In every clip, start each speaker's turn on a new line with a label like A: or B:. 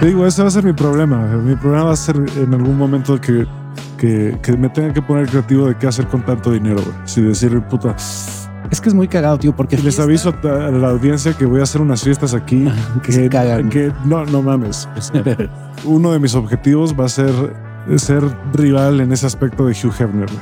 A: Te digo, ese va a ser mi problema. Mi problema va a ser en algún momento que, que, que me tenga que poner creativo de qué hacer con tanto dinero, güey. Si decir, puta,
B: Es que es muy cagado, tío, porque
A: les aviso a la audiencia que voy a hacer unas fiestas aquí.
B: que se cagan.
A: que no, no mames. Uno de mis objetivos va a ser ser rival en ese aspecto de Hugh Hefner.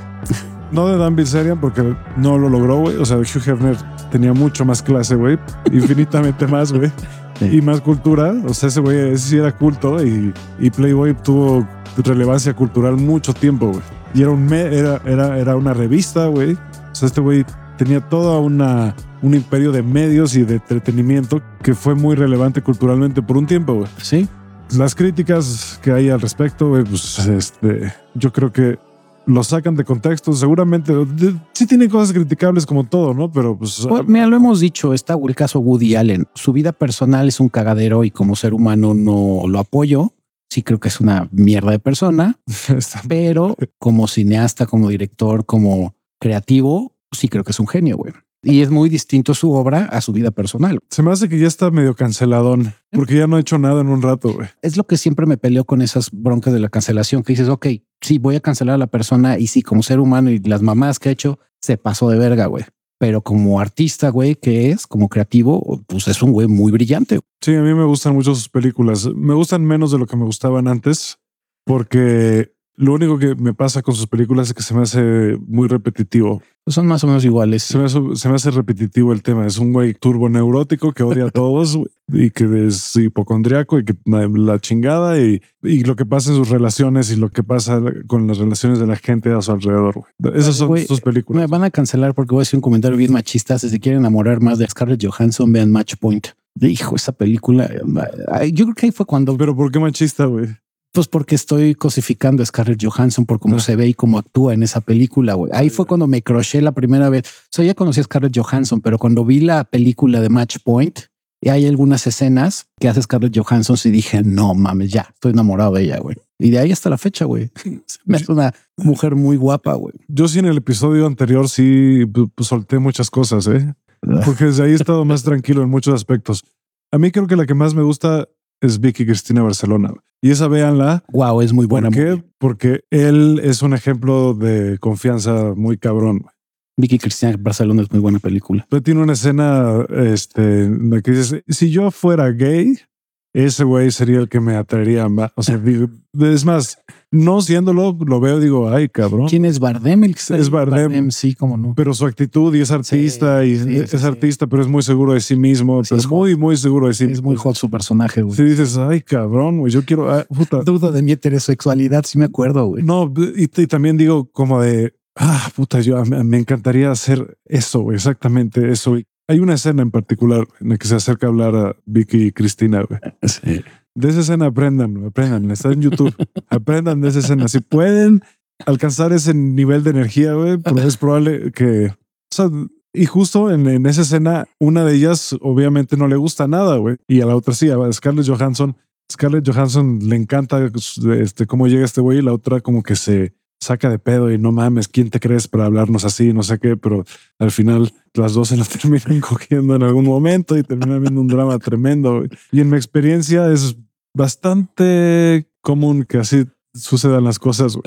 A: No de Dan Bilzerian porque no lo logró, güey. O sea, Hugh Hefner tenía mucho más clase, güey. Infinitamente más, güey.
B: Sí.
A: Y más cultura. O sea, ese güey ese sí era culto y, y Playboy tuvo relevancia cultural mucho tiempo, güey. Y era, un era, era, era una revista, güey. O sea, este güey tenía toda una un imperio de medios y de entretenimiento que fue muy relevante culturalmente por un tiempo, güey.
B: Sí,
A: Las críticas que hay al respecto, güey, pues este, yo creo que lo sacan de contexto. Seguramente de- sí tiene cosas criticables como todo, ¿no? Pero pues
B: Pues, mira, lo hemos dicho, está el caso Woody Allen. Su vida personal es un cagadero y como ser humano no lo apoyo. Sí creo que es una mierda de persona, pero como cineasta, como director, como creativo, sí creo que es un genio, güey. Y es muy distinto su obra a su vida personal.
A: se me hace que ya está medio canceladón porque ya no ha hecho nada en un rato, güey.
B: Es lo que siempre me peleo con esas broncas de la cancelación, que dices, ok, sí, voy a cancelar a la persona y sí, como ser humano y las mamás que ha hecho, se pasó de verga, güey. Pero como artista, güey, que es, como creativo, pues es un güey muy brillante.
A: Sí, a mí me gustan mucho sus películas. Me gustan menos de lo que me gustaban antes porque lo único que me pasa con sus películas es que se me hace muy repetitivo.
B: Son más o menos iguales.
A: Se me, hace, se me hace repetitivo el tema. Es un güey turbo neurótico que odia a todos y que es hipocondriaco y que la, chingada y, y lo que pasa en sus relaciones y lo que pasa con las relaciones de la gente a su alrededor. güey. Esas son
B: Güey,
A: sus películas.
B: Me van a cancelar porque voy a decir un comentario bien machista. Si se quieren enamorar más de Scarlett Johansson, vean Match Point. Hijo, esa película. Yo creo que ahí fue cuando,
A: Pero ¿por qué machista, güey?
B: Pues porque estoy cosificando a Scarlett Johansson por cómo
A: Ah.
B: se ve y cómo actúa en esa película. güey. Ahí fue cuando me croché la primera vez. O sea, ya conocí a Scarlett Johansson, pero cuando vi la película de Match Point, y hay algunas escenas que hace Scarlett Johansson y dije, no mames, ya estoy enamorado de ella, güey. Y de ahí hasta la fecha, güey. Me hace una mujer muy guapa, güey.
A: Yo sí en el episodio anterior sí pues, solté muchas cosas, ¿eh? Porque desde ahí he estado más tranquilo en muchos aspectos. A mí creo que la que más me gusta es Vicky Cristina Barcelona. Y esa véanla.
B: Wow, es muy buena.
A: ¿Por qué? Porque él es un ejemplo de confianza muy cabrón.
B: Vicky Cristina Barcelona es muy buena película.
A: Pero tiene una escena este, en la que dices, si yo fuera gay, ese güey sería el que me atraería más. O sea, digo, es más, no siéndolo, lo veo, digo, ay, cabrón.
B: ¿Quién es Bardem? El que está
A: Es? Bardem.
B: Sí, cómo no.
A: Pero su actitud y es artista y
B: sí,
A: es
B: sí,
A: artista, pero es muy seguro de sí mismo. Pero
B: es
A: muy, muy seguro de sí
B: Es muy hot su personaje, güey.
A: Si dices, ay, cabrón, güey, yo quiero, ah, puta.
B: Dudo de mi heterosexualidad, sí me acuerdo, güey.
A: No, y, y también digo como de, ah, puta, yo me, encantaría hacer eso, exactamente eso. Hay una escena en particular en la que se acerca a hablar a Vicky y Cristina, güey.
B: Sí.
A: De esa escena aprendan, aprendan, está en YouTube. aprendan de esa escena. Si pueden alcanzar ese nivel de energía, güey, pues es probable que... O sea, y justo en, en esa escena, una de ellas obviamente no le gusta nada, güey. Y a la otra sí, a Scarlett Johansson. Scarlett Johansson le encanta este, cómo llega este güey y la otra como que se saca de pedo y no mames, ¿quién te crees para hablarnos así? No sé qué, pero al final las dos se lo terminan cogiendo en algún momento y terminan viendo un drama tremendo. Y en mi experiencia es bastante común que así sucedan las cosas.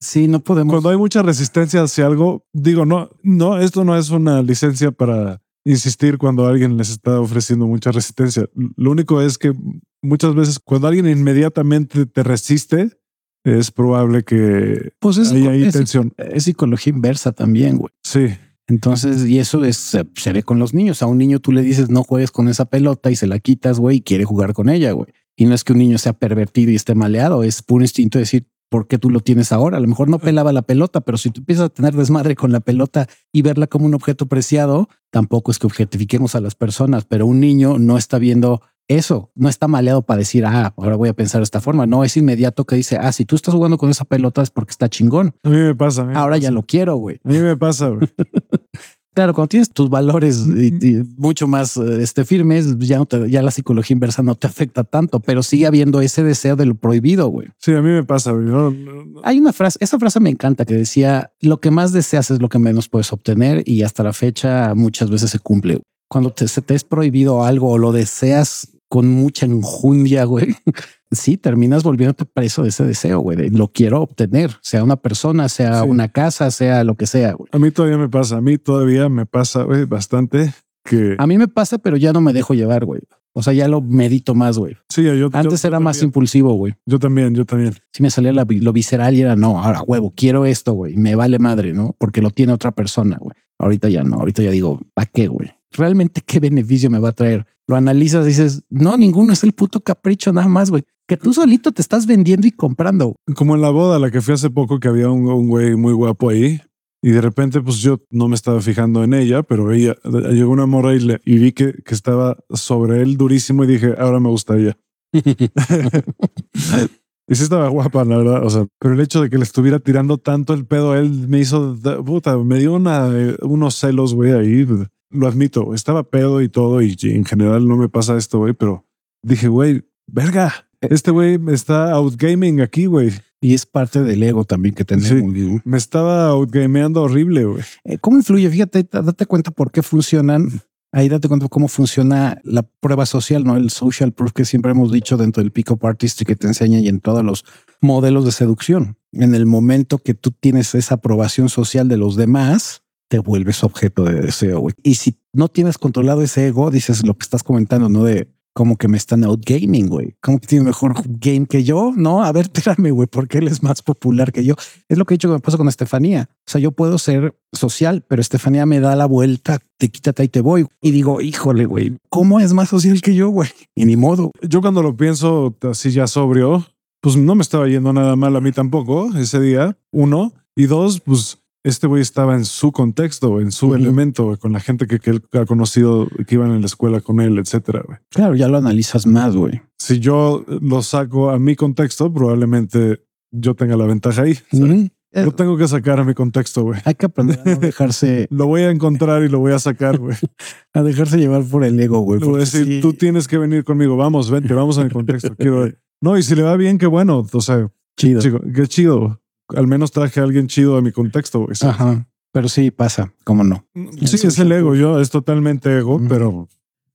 B: Sí, no podemos.
A: Cuando hay mucha resistencia hacia algo, digo, no, no, esto no es una licencia para insistir cuando alguien les está ofreciendo mucha resistencia. Lo único es que muchas veces cuando alguien inmediatamente te resiste, es probable que
B: pues es,
A: hay ahí
B: es-
A: tensión.
B: es psicología inversa también, güey.
A: Sí,
B: Entonces, y eso es, se, se ve con los niños. A un niño tú le dices no juegues con esa pelota y se la quitas, güey, y quiere jugar con ella, güey. Y no es que un niño sea pervertido y esté maleado, es puro instinto de decir, ¿por qué tú lo tienes ahora? A lo mejor no pelaba la pelota, pero si tú empiezas a tener desmadre con la pelota y verla como un objeto preciado, tampoco es que objetifiquemos a las personas, pero un niño no está viendo eso, no está maleado para decir, ah, ahora voy a pensar de esta forma. No es inmediato que dice, ah, si tú estás jugando con esa pelota es porque está chingón.
A: a mí me pasa. me
B: Ahora ya
A: pasa.
B: lo quiero, güey.
A: A mí me pasa. güey.
B: Claro, cuando tienes tus valores y- y mucho más eh, este, firmes, ya, no te- ya la psicología inversa no te afecta tanto, pero sigue habiendo ese deseo de lo prohibido, güey.
A: Sí, a mí me pasa. güey. No, no, no.
B: Hay una frase, esa frase me encanta que decía, lo que más deseas es lo que menos puedes obtener y hasta la fecha muchas veces se cumple. Cuando te- se te es prohibido algo o lo deseas con mucha enjundia, güey, sí, terminas volviéndote preso de ese deseo, güey, de lo quiero obtener, sea una persona, sea
A: Sí.
B: una casa, sea lo que sea, güey.
A: A mí todavía me pasa, a mí todavía me pasa güey, bastante que
B: A mí me pasa, pero ya no me dejo llevar, güey. O sea, ya lo medito más, güey.
A: sí, yo
B: Antes
A: yo
B: era más
A: también,
B: impulsivo, güey.
A: Yo también, yo también.
B: Si me salía la lo visceral y era no, ahora huevo, quiero esto, güey. Me vale madre, ¿no? Porque lo tiene otra persona, güey. Ahorita ya no, ahorita ya digo, ¿para qué, güey? Realmente qué beneficio me va a traer. Lo analizas, dices, no, ninguno es el puto capricho, nada más, güey. Que tú solito te estás vendiendo y comprando.
A: Como en la boda la que fui hace poco que había un, güey muy guapo ahí y de repente pues yo no me estaba fijando en ella, pero ella llegó una morra y, le- y vi que, que estaba sobre él durísimo y dije, ahora me gusta ella. Y sí estaba guapa, la verdad. O sea, pero el hecho de que le estuviera tirando tanto el pedo a él me hizo, puta, me dio una, eh, unos celos, güey, ahí. Lo admito, estaba pedo y todo y en general no me pasa esto, güey, pero dije, güey, verga, este güey me está outgaming aquí, güey.
B: Y es parte del ego también que tenemos. güey.
A: Me estaba outgameando horrible, güey.
B: Eh, ¿Cómo influye? Fíjate, da- date cuenta por qué funcionan. Ahí date cuenta cómo funciona la prueba social, no el social proof que siempre hemos dicho dentro del pick-up artist que te enseña y en todos los modelos de seducción. En el momento que tú tienes esa aprobación social de los demás, te vuelves objeto de deseo. güey. Y si no tienes controlado ese ego, dices lo que estás comentando, no de como que me están outgaming, güey. Como que tiene mejor game que yo. No, a ver, espérame, güey, porque él es más popular que yo. Es lo que he dicho que me pasa con Estefanía. O sea, yo puedo ser social, pero Estefanía me da la vuelta, te quítate y te voy. Y digo, híjole, güey, ¿cómo es más social que yo, güey? Y ni modo.
A: Yo cuando lo pienso así ya sobrio, pues no me estaba yendo nada mal a mí tampoco ese día. Uno. Y dos, pues este güey estaba en su contexto, en su elemento, con la gente que, que él ha conocido, que iban en la escuela con él, etcétera. güey.
B: Claro, ya lo analizas más, güey.
A: Si yo lo saco a mi contexto, probablemente yo tenga la ventaja ahí.
B: Ujú. Eh,
A: Lo tengo que sacar a mi contexto, güey.
B: Hay que aprender a no dejarse,
A: Lo voy a encontrar y lo voy a sacar, güey.
B: a dejarse llevar por el ego, güey.
A: Le voy a
B: porque
A: decir,
B: sí-
A: tú tienes que venir conmigo. Vamos, vente, vamos a mi contexto. Quiero. No, y si le va bien, qué bueno. O sea,
B: chido.
A: chico, qué chido. Al menos traje a alguien chido a mi contexto.
B: Ajá. Pero sí pasa, cómo no.
A: Sí, es el ego. Yo es totalmente ego, pero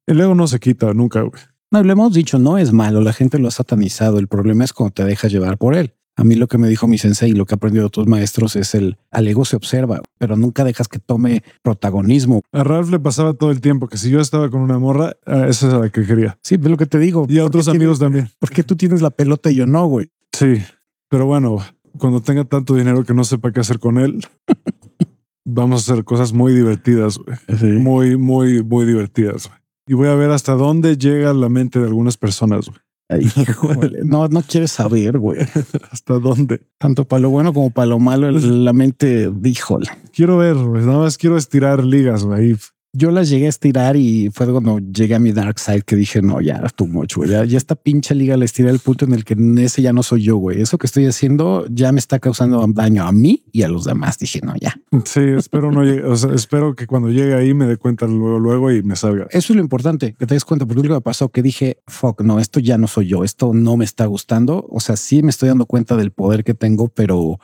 A: el ego no se quita nunca, güey.
B: No, lo hemos dicho, no es malo, la gente lo ha satanizado. El problema es cuando te dejas llevar por él. A mí lo que me dijo mi sensei y lo que he aprendido de otros maestros es el al ego se observa, pero nunca dejas que tome protagonismo.
A: A Ralph le pasaba todo el tiempo que si yo estaba con una morra, ah, esa es la que quería.
B: Sí, es lo que te digo.
A: Y a otros
B: ¿Por qué
A: amigos también.
B: tienes- ¿Por qué tú tienes la pelota y yo no, güey?
A: Sí, pero bueno, cuando tenga tanto dinero que no sepa qué hacer con él, vamos a hacer cosas muy divertidas, güey. Muy, muy, muy divertidas. güey. Y voy a ver hasta dónde llega la mente de algunas personas. güey.
B: Ay, híjole. no, no quieres saber, güey.
A: Hasta dónde.
B: Tanto para lo bueno como para lo malo, la mente, híjole.
A: Quiero ver. Nada más quiero estirar ligas, güey.
B: Yo las llegué a estirar y fue cuando llegué a mi dark side que dije, no, ya too much, güey. Ya, ya esta pinche liga la estiré al punto en el que ese ya no soy yo, güey. Eso que estoy haciendo ya me está causando daño a mí y a los demás. Dije, no, ya.
A: Sí, espero no llegue, o sea, espero que cuando llegue ahí me dé cuenta luego, luego y me salga.
B: Eso es lo importante, que te des cuenta, porque lo que me pasó que dije, fuck, no, esto ya no soy yo, esto no me está gustando. O sea, sí me estoy dando cuenta del poder que tengo, pero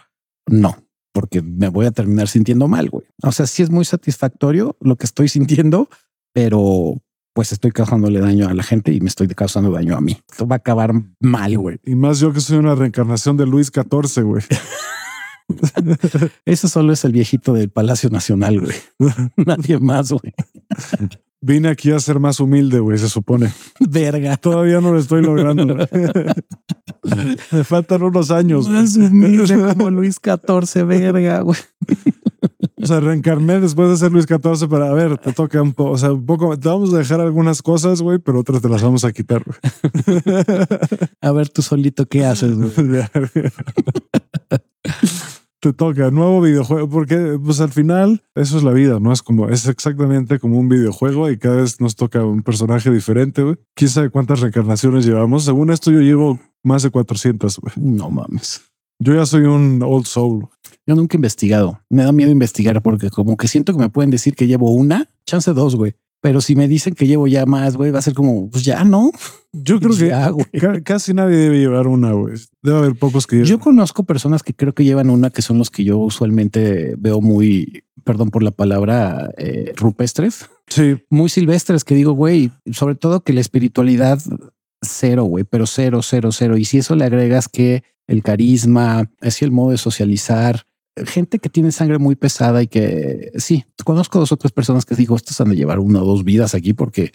B: no, porque me voy a terminar sintiendo mal, güey. O sea, sí es muy satisfactorio lo que estoy sintiendo, pero pues estoy causándole daño a la gente y me estoy causando daño a mí. Esto va a acabar mal, güey.
A: Y más yo que soy una reencarnación de Luis XIV, güey.
B: Eso solo es el viejito del Palacio Nacional, güey. Nadie más, güey.
A: Vine aquí a ser más humilde, güey, se supone.
B: Verga.
A: Todavía no lo estoy logrando. me faltan unos años.
B: humilde como Luis XIV, verga, güey.
A: O sea, reencarné después de ser Luis XIV para, a ver, te toca un poco, o sea, un poco, te vamos a dejar algunas cosas, güey, pero otras te las vamos a quitar, güey.
B: A ver tú solito qué haces, güey.
A: te toca nuevo videojuego, porque pues al final eso es la vida, ¿no? Es como, es exactamente como un videojuego y cada vez nos toca un personaje diferente, güey. ¿Quién sabe cuántas reencarnaciones llevamos? Según esto yo llevo más de 400, güey.
B: No mames.
A: Yo ya soy un old soul.
B: Yo nunca he investigado. Me da miedo investigar porque como que siento que me pueden decir que llevo una, chance dos, güey. Pero si me dicen que llevo ya más, güey, va a ser como, pues ya no.
A: Yo creo que
B: Ya, güey.
A: ca- casi nadie debe llevar una, güey. Debe haber pocos que
B: Yo conozco personas que creo que llevan una, que son los que yo usualmente veo muy perdón por la palabra, eh, rupestres.
A: Sí.
B: Muy silvestres que digo, güey, sobre todo que la espiritualidad cero, güey, pero cero, cero, cero. Y si eso le agregas que el carisma, así el modo de socializar, gente que tiene sangre muy pesada y que sí, conozco dos otras personas que digo, estos han de llevar una o dos vidas aquí porque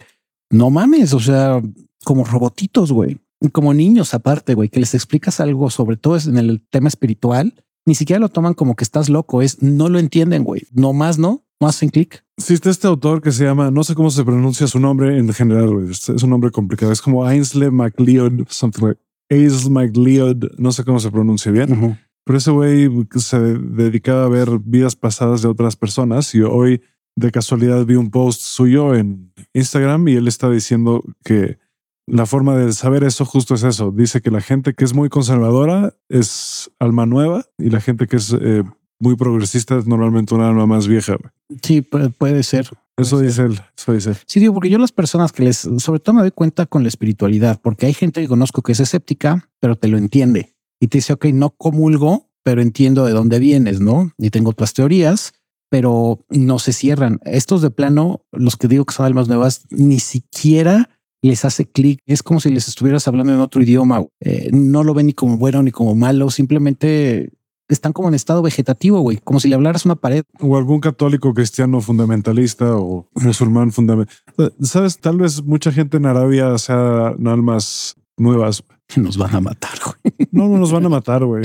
B: no mames, o sea, como robotitos, güey, como niños aparte, güey, que les explicas algo, sobre todo en el tema espiritual, ni siquiera lo toman como que estás loco, es no lo entienden, güey, no más, no, no hacen clic.
A: Existe este autor que se llama, no sé cómo se pronuncia su nombre en general, es un nombre complicado, es como Ainsley MacLeod, something like Ainsley MacLeod, no sé cómo se pronuncia bien. Pero ese güey se dedicaba a ver vidas pasadas de otras personas y hoy de casualidad vi un post suyo en Instagram y él está diciendo que la forma de saber eso justo es eso. Dice que la gente que es muy conservadora es alma nueva y la gente que es eh, muy progresista es normalmente una alma más vieja.
B: Sí, puede, ser.
A: Eso dice él, eso dice.
B: Sí, digo, porque yo las personas que les, sobre todo me doy cuenta con la espiritualidad, porque hay gente que conozco que es escéptica, pero te lo entiende y te dice, ok, no comulgo, pero entiendo de dónde vienes, ¿no? Y tengo otras teorías, pero no se cierran. Estos de plano, los que digo que son almas nuevas, ni siquiera les hace clic. Es como si les estuvieras hablando en otro idioma. Eh, no lo ven ni como bueno ni como malo, simplemente están como en estado vegetativo, güey, como si le hablaras una pared.
A: O algún católico cristiano fundamentalista o musulmán fundamentalista. Sabes, tal vez mucha gente en Arabia sea almas nuevas,
B: Nos van a matar, güey.
A: No, no nos van a matar, güey.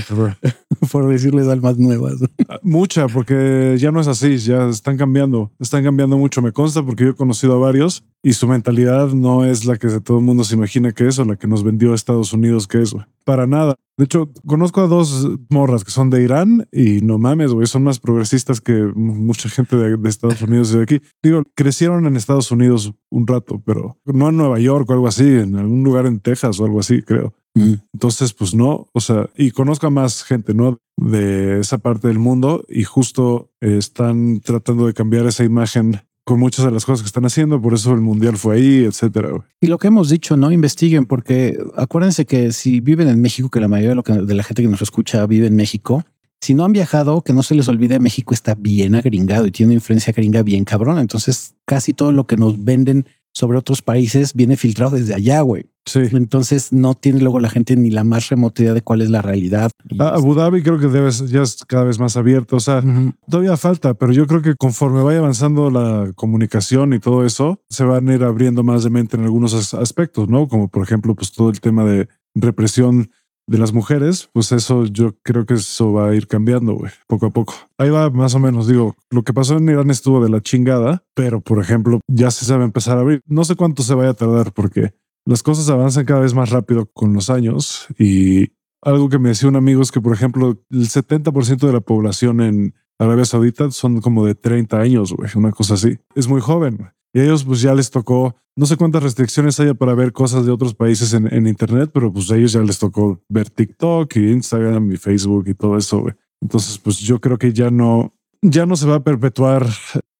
B: Por decirles almas nuevas.
A: Mucha, porque ya no es así, ya están cambiando, están cambiando mucho. Me consta porque yo he conocido a varios y su mentalidad no es la que todo el mundo se imagina que es o la que nos vendió Estados Unidos que es. Para nada. De hecho, conozco a dos morras que son de Irán y no mames, güey, son más progresistas que mucha gente de, Estados Unidos y de aquí. Digo, crecieron en Estados Unidos un rato, pero no en Nueva York o algo así, en algún lugar en Texas o algo así, creo. Mm. Entonces, pues no, o sea, y conozco a más gente, ¿no? De esa parte del mundo y justo están tratando de cambiar esa imagen con muchas de las cosas que están haciendo, por eso el mundial fue ahí, etcétera.
B: Y lo que hemos dicho, no investiguen, porque acuérdense que si viven en México, que la mayoría de, lo que, de la gente que nos escucha vive en México, si no han viajado, que no se les olvide, México está bien agringado y tiene una influencia gringa bien cabrón. Entonces, casi todo lo que nos venden sobre otros países viene filtrado desde allá, güey.
A: Sí.
B: Entonces no tiene luego la gente ni la más remota idea de cuál es la realidad.
A: Ah, Abu Dhabi creo que debes, ya es cada vez más abierto. O sea, todavía falta, pero yo creo que conforme vaya avanzando la comunicación y todo eso, se van a ir abriendo más de mente en algunos aspectos, ¿no? Como por ejemplo, pues todo el tema de represión de las mujeres, pues eso yo creo que eso va a ir cambiando, güey, poco a poco. Ahí va más o menos, digo, lo que pasó en Irán estuvo de la chingada, pero por ejemplo, ya se sabe empezar a abrir. No sé cuánto se vaya a tardar porque las cosas avanzan cada vez más rápido con los años y algo que me decía un amigo es que, por ejemplo, el 70% de la población en Arabia Saudita son como de 30 años, güey, una cosa así. Es muy joven. Y a ellos pues ya les tocó, no sé cuántas restricciones haya para ver cosas de otros países en, Internet, pero pues a ellos ya les tocó ver TikTok y Instagram y Facebook y todo eso. Entonces pues yo creo que ya no, ya no se va a perpetuar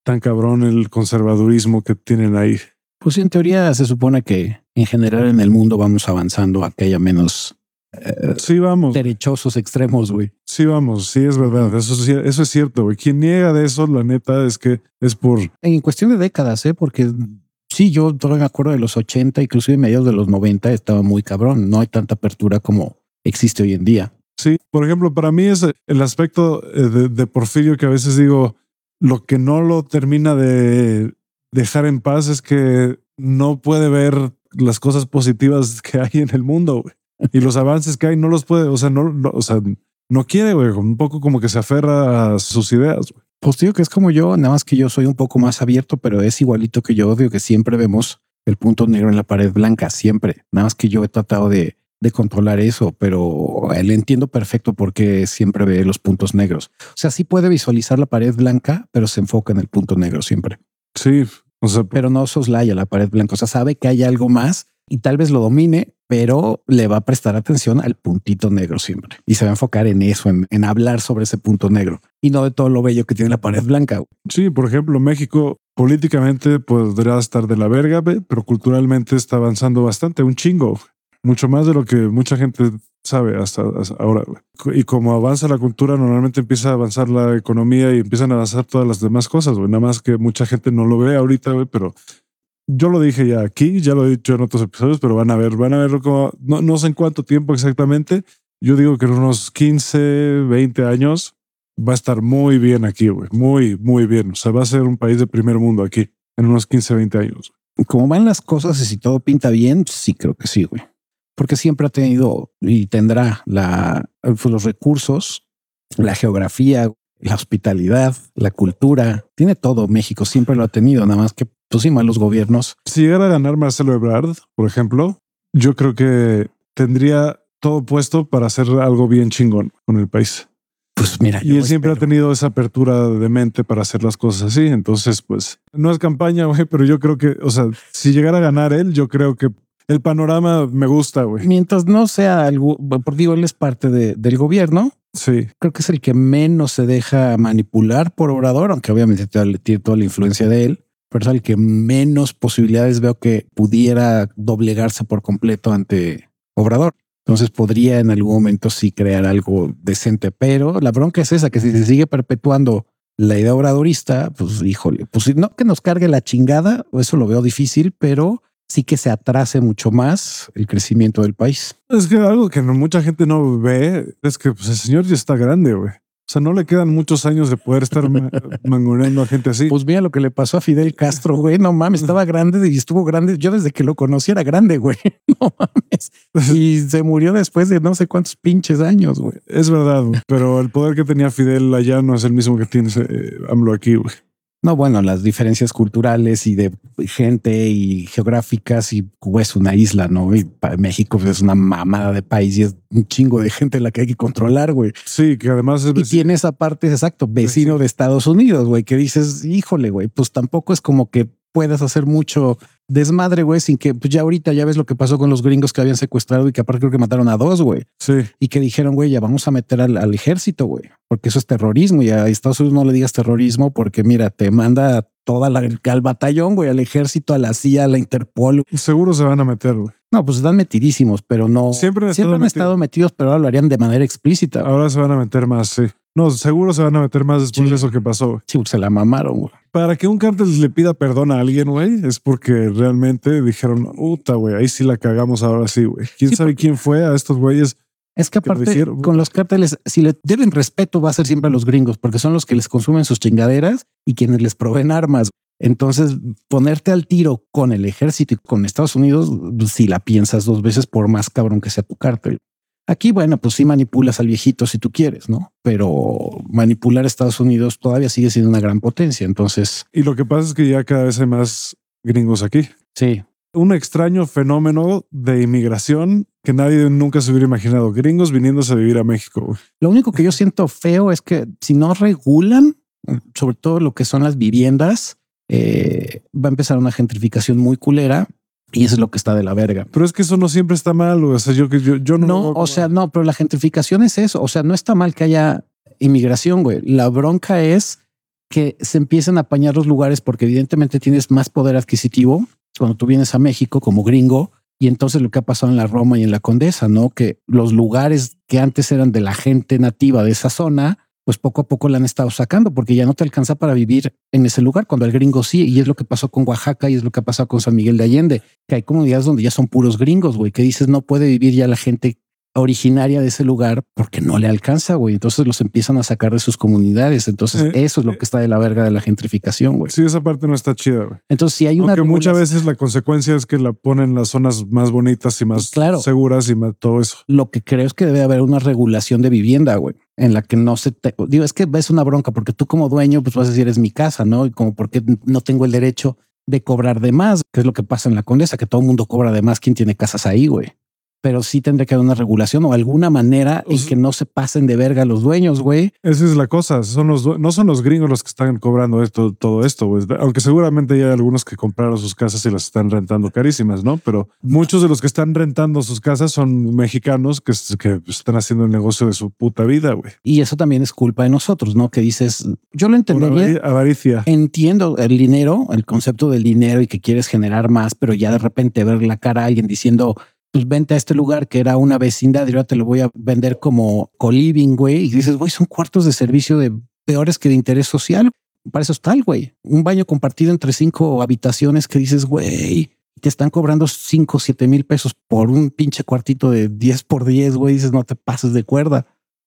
A: tan cabrón el conservadurismo que tienen ahí.
B: Pues en teoría se supone que en general en el mundo vamos avanzando a que haya menos
A: eh, sí, vamos.
B: Derechosos extremos, güey.
A: Sí, vamos. Sí, es verdad. Eso, eso es cierto, güey. Quien niega de eso, la neta, es que es por.
B: En cuestión de décadas, ¿eh? Porque sí, yo todavía me acuerdo de los 80, inclusive mediados de los 90, estaba muy cabrón. No hay tanta apertura como existe hoy en día.
A: Sí, por ejemplo, para mí es el aspecto eh, de, de Porfirio que a veces digo, lo que no lo termina de dejar en paz es que no puede ver las cosas positivas que hay en el mundo. Güey y los avances que hay no los puede, o sea, no, o sea, no quiere, güey, un poco como que se aferra a sus ideas.
B: Pues digo que es como yo, nada más que yo soy un poco más abierto, pero es igualito que yo, digo que siempre vemos el punto negro en la pared blanca, siempre. Nada más que yo he tratado de, de controlar eso, pero él entiendo perfecto por qué siempre ve los puntos negros. O sea, sí puede visualizar la pared blanca, pero se enfoca en el punto negro siempre.
A: Sí,
B: pero no soslaya la pared blanca. O sea, sabe que hay algo más y tal vez lo domine, pero le va a prestar atención al puntito negro siempre y se va a enfocar en eso, en, hablar sobre ese punto negro y no de todo lo bello que tiene la pared blanca.
A: Sí, por ejemplo, México políticamente podrá estar de la verga, pero culturalmente está avanzando bastante, un chingo, mucho más de lo que mucha gente sabe hasta, hasta ahora. Y como avanza la cultura, normalmente empieza a avanzar la economía y empiezan a avanzar todas las demás cosas. güey. Nada más que mucha gente no lo ve ahorita, güey, pero yo lo dije ya aquí, ya lo he dicho en otros episodios, pero van a ver, van a ver como no, no sé en cuánto tiempo exactamente. Yo digo que en unos 15, 20 años va a estar muy bien aquí, güey. Muy, muy bien. O sea, va a ser un país de primer mundo aquí en unos 15, 20 años.
B: Como van las cosas y si todo pinta bien, sí creo que sí, güey. Porque siempre ha tenido y tendrá la, pues, los recursos, la geografía, la hospitalidad, la cultura. Tiene todo México, siempre lo ha tenido, nada más que pues sí, malos gobiernos.
A: Si llegara a ganar Marcelo Ebrard, por ejemplo, yo creo que tendría todo puesto para hacer algo bien chingón con el país.
B: Pues mira,
A: Y
B: yo
A: él siempre ha tenido esa apertura de mente para hacer las cosas así. Entonces, pues no es campaña, güey, pero yo creo que, o sea, si llegara a ganar él, yo creo que el panorama me gusta, güey.
B: Mientras no sea algo, por digo, él es parte de- del gobierno,
A: Sí,
B: creo que es el que menos se deja manipular por Obrador, aunque obviamente tiene toda la influencia de él, pero es el que menos posibilidades veo que pudiera doblegarse por completo ante Obrador. Entonces podría en algún momento sí crear algo decente, pero la bronca es esa, que si se sigue perpetuando la idea obradorista, pues híjole, pues no que nos cargue la chingada, eso lo veo difícil, pero sí que se atrase mucho más el crecimiento del país.
A: es que algo que mucha gente no ve es que pues, el señor ya está grande, güey. O sea, no le quedan muchos años de poder estar ma- mangoneando a gente así.
B: Pues mira lo que le pasó a Fidel Castro, güey. No mames, estaba grande y estuvo grande. Yo desde que lo conocí era grande, güey. No mames. Y se murió después de no sé cuántos pinches años, güey.
A: Es verdad, pero el poder que tenía Fidel allá no es el mismo que tiene eh, AMLO aquí, güey.
B: No, bueno, las diferencias culturales y de gente y geográficas y güey, es una isla, ¿no? Y México es una mamada de país y es un chingo de gente la que hay que controlar, güey.
A: Sí, que además es
B: Y tiene esa parte, exacto, vecino de Estados Unidos, güey, que dices, híjole, güey, pues tampoco es como que puedas hacer mucho desmadre, güey, sin que pues ya ahorita ya ves lo que pasó con los gringos que habían secuestrado y que aparte creo que mataron a dos, güey,
A: Sí,
B: y que dijeron, güey, ya vamos a meter al, al ejército, güey, porque eso es terrorismo y a Estados Unidos no le digas terrorismo porque mira, te manda toda la al batallón, güey, al ejército, a la CIA, a la Interpol.
A: seguro se van a meter, güey.
B: No, pues están metidísimos, pero no
A: Siempre han estado
B: han estado metidos, pero ahora lo harían de manera explícita.
A: Ahora se van a meter más, sí. No, seguro se van a meter más después
B: Sí.
A: de eso que pasó. güey.
B: Sí, porque se la mamaron, güey.
A: Para que un cártel le pida perdón a alguien, güey, es porque realmente dijeron, puta, güey, ahí sí la cagamos ahora sí, güey. ¿Quién
B: Sí,
A: sabe quién fue a estos güeyes?
B: Es que
A: que lo
B: aparte, con los cárteles, si le deben respeto, va a ser siempre a los gringos, porque son los que les consumen sus chingaderas y quienes les proveen armas. Entonces, ponerte al tiro con el ejército y con Estados Unidos, si la piensas dos veces, por más cabrón que sea tu cártel. Aquí, bueno, pues sí manipulas al viejito si tú quieres, ¿no? Pero manipular a Estados Unidos todavía sigue siendo una gran potencia. Entonces,
A: Y lo que pasa es que ya cada vez hay más gringos aquí.
B: sí,
A: Un extraño fenómeno de inmigración que nadie nunca se hubiera imaginado. Gringos viniéndose a vivir a México.
B: Lo único que yo siento feo es que si no regulan, sobre todo lo que son las viviendas, eh, va a empezar una gentrificación muy culera y eso es lo que está de la verga.
A: Pero es que eso no siempre está mal. O sea, yo, que yo, yo no.
B: No, o sea, no, pero la gentrificación es eso. O sea, no está mal que haya inmigración, güey. La bronca es que se empiecen a apañar los lugares porque evidentemente tienes más poder adquisitivo cuando tú vienes a México como gringo. Y entonces lo que ha pasado en la Roma y en la Condesa, ¿no? Que los lugares que antes eran de la gente nativa de esa zona, pues poco a poco la han estado sacando porque ya no te alcanza para vivir en ese lugar cuando el gringo sí. Y es lo que pasó con Oaxaca y es lo que ha pasado con San Miguel de Allende, que hay comunidades donde ya son puros gringos, güey, que dices no puede vivir ya la gente originaria de ese lugar porque no le alcanza, güey. Entonces los empiezan a sacar de sus comunidades. Entonces
A: Eh,
B: eso es lo que está de la verga de la gentrificación, güey.
A: Sí, esa parte no está chida. güey.
B: Entonces si hay una
A: Aunque muchas veces la consecuencia es que la ponen en las zonas más bonitas y más
B: Claro.
A: seguras y más todo eso.
B: lo que creo es que debe haber una regulación de vivienda, güey, en la que no se te digo, es que ves una bronca porque tú como dueño, pues vas a decir es mi casa, no? Y como porque no tengo el derecho de cobrar de más, que es lo que pasa en la condesa, que todo el mundo cobra de más. ¿Quién tiene casas ahí, güey? Pero sí tendría que haber una regulación o alguna manera en
A: sea-
B: que no se pasen de verga los dueños, güey.
A: Esa es la cosa. Son los, no son los gringos los que están cobrando esto, todo esto. güey. Aunque seguramente ya hay algunos que compraron sus casas y las están rentando carísimas, ¿no? Pero muchos de los que están rentando sus casas son mexicanos que, que están haciendo el negocio de su puta vida, güey.
B: Y eso también es culpa de nosotros, ¿no? Que dices, yo lo entendería.
A: avari- avaricia.
B: Entiendo el dinero, el concepto del dinero y que quieres generar más, pero ya de repente ver la cara a alguien diciendo pues vente a este lugar que era una vecindad y ahora te lo voy a vender como co-living, güey. Y dices, güey, son cuartos de servicio de peores que de interés social. Para eso está el güey. Un baño compartido entre cinco habitaciones que dices, güey, te están cobrando cinco, siete mil pesos por un pinche cuartito de 10 por 10, güey. Dices, no te pases de cuerda.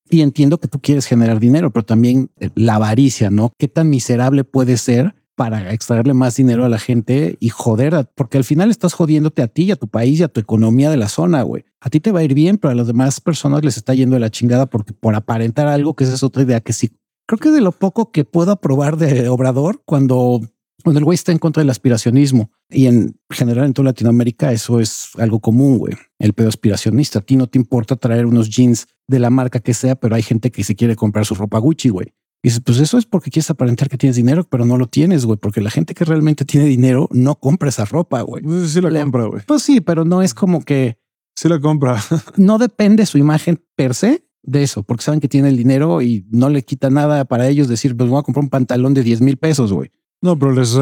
B: Y entiendo que tú quieres generar dinero, pero también la avaricia, ¿no? ¿Qué tan miserable puede ser para extraerle más dinero a la gente y joder, porque al final estás jodiéndote a ti y a tu país y a tu economía de la zona, güey. A ti te va a ir bien, pero a las demás personas les está yendo de la chingada porque por aparentar algo, que esa es otra idea que sí. Creo que de lo poco que puedo aprobar de Obrador cuando, cuando el güey está en contra del aspiracionismo y en general en toda Latinoamérica eso es algo común, güey. El pedo aspiracionista. A ti no te importa traer unos jeans de la marca que sea, pero hay gente que se quiere comprar su ropa Gucci, güey. Y dices, pues eso es porque quieres aparentar que tienes dinero, pero no lo tienes, güey, porque la gente que realmente tiene dinero no compra esa ropa, güey.
A: Pues sí la compra, güey.
B: Pues sí, pero no es como que...
A: Sí la compra.
B: no depende su imagen per se de eso, porque saben que tiene el dinero y no le quita nada para ellos decir, pues voy a comprar un pantalón de 10 mil pesos, güey.
A: No, pero les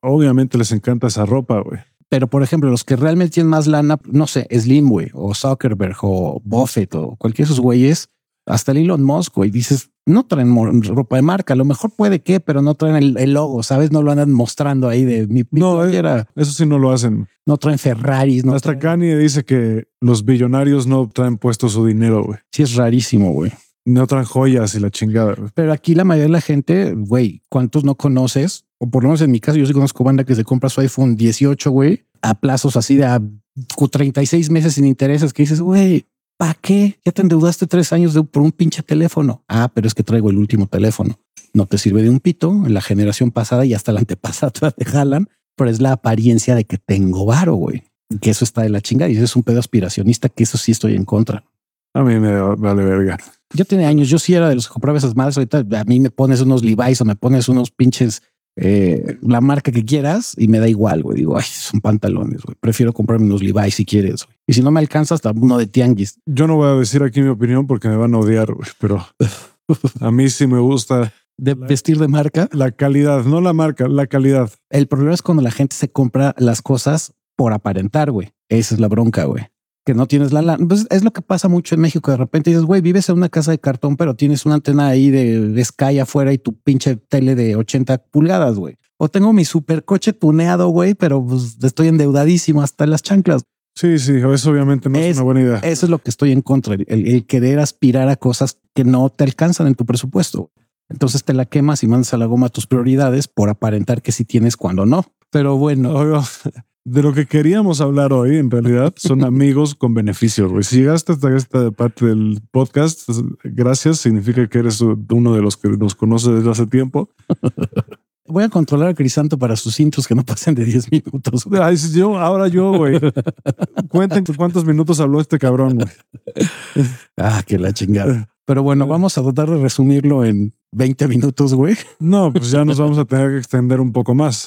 A: obviamente les encanta esa ropa, güey.
B: Pero por ejemplo, los que realmente tienen más lana, no sé, Slim, güey, o Zuckerberg o Buffett o cualquier de esos güeyes, hasta el Elon Musk, güey, dices, no traen ropa de marca, a lo mejor puede que, pero no traen el, logo, ¿sabes? No lo andan mostrando ahí de mi...
A: no, eh, era, eso sí no lo hacen.
B: No traen Ferraris. No
A: Hasta Kanye dice que los billonarios no traen puesto su dinero, güey.
B: Sí, es rarísimo, güey.
A: No traen joyas y la chingada.
B: Pero aquí la mayoría de la gente, güey, ¿cuántos no conoces? O por lo menos en mi caso, yo sí conozco banda que se compra su iPhone 18, güey, a plazos así de a 36 meses sin intereses, que dices, güey, ¿Para qué? Ya te endeudaste tres años por un pinche teléfono. Ah, pero es que traigo el último teléfono. No te sirve de un pito. En la generación pasada y hasta la antepasada te jalan, pero es la apariencia de que tengo varo, güey. Que eso está de la chinga y eso es un pedo aspiracionista, que eso sí estoy en contra.
A: A mí me vale verga.
B: Yo tenía años, yo sí era de los que compraba esas madres. Ahorita a mí me pones unos Levi's o me pones unos pinches eh, la marca que quieras y me da igual, güey. Digo, ay, son pantalones, güey. Prefiero comprarme unos Levi's si quieres, güey. Y si no me alcanza, hasta uno de tianguis.
A: Yo no voy a decir aquí mi opinión porque me van a odiar, güey, pero a mí sí me gusta.
B: De vestir de marca.
A: La calidad, no la marca, la calidad.
B: El problema es cuando la gente se compra las cosas por aparentar, güey. Esa es la bronca, güey que no tienes la lana. Pues es lo que pasa mucho en México. De repente dices, güey, vives en una casa de cartón, pero tienes una antena ahí de, Sky afuera y tu pinche tele de 80 pulgadas, güey. O tengo mi super coche tuneado, güey, pero pues estoy endeudadísimo hasta las chanclas.
A: Sí, sí, eso obviamente no es, una buena idea.
B: Eso es lo que estoy en contra, el, querer aspirar a cosas que no te alcanzan en tu presupuesto. Entonces te la quemas y mandas a la goma tus prioridades por aparentar que sí tienes cuando no. Pero bueno,
A: de lo que queríamos hablar hoy, en realidad, son amigos con beneficios. Si llegaste hasta esta parte del podcast, gracias. Significa que eres uno de los que nos conoce desde hace tiempo.
B: Voy a controlar a Crisanto para sus intros que no pasen de 10 minutos.
A: yo, ahora yo, güey. Cuenten cuántos minutos habló este cabrón. Güey.
B: Ah, que la chingada. Pero bueno, vamos a tratar de resumirlo en 20 minutos, güey.
A: No, pues ya nos vamos a tener que extender un poco más.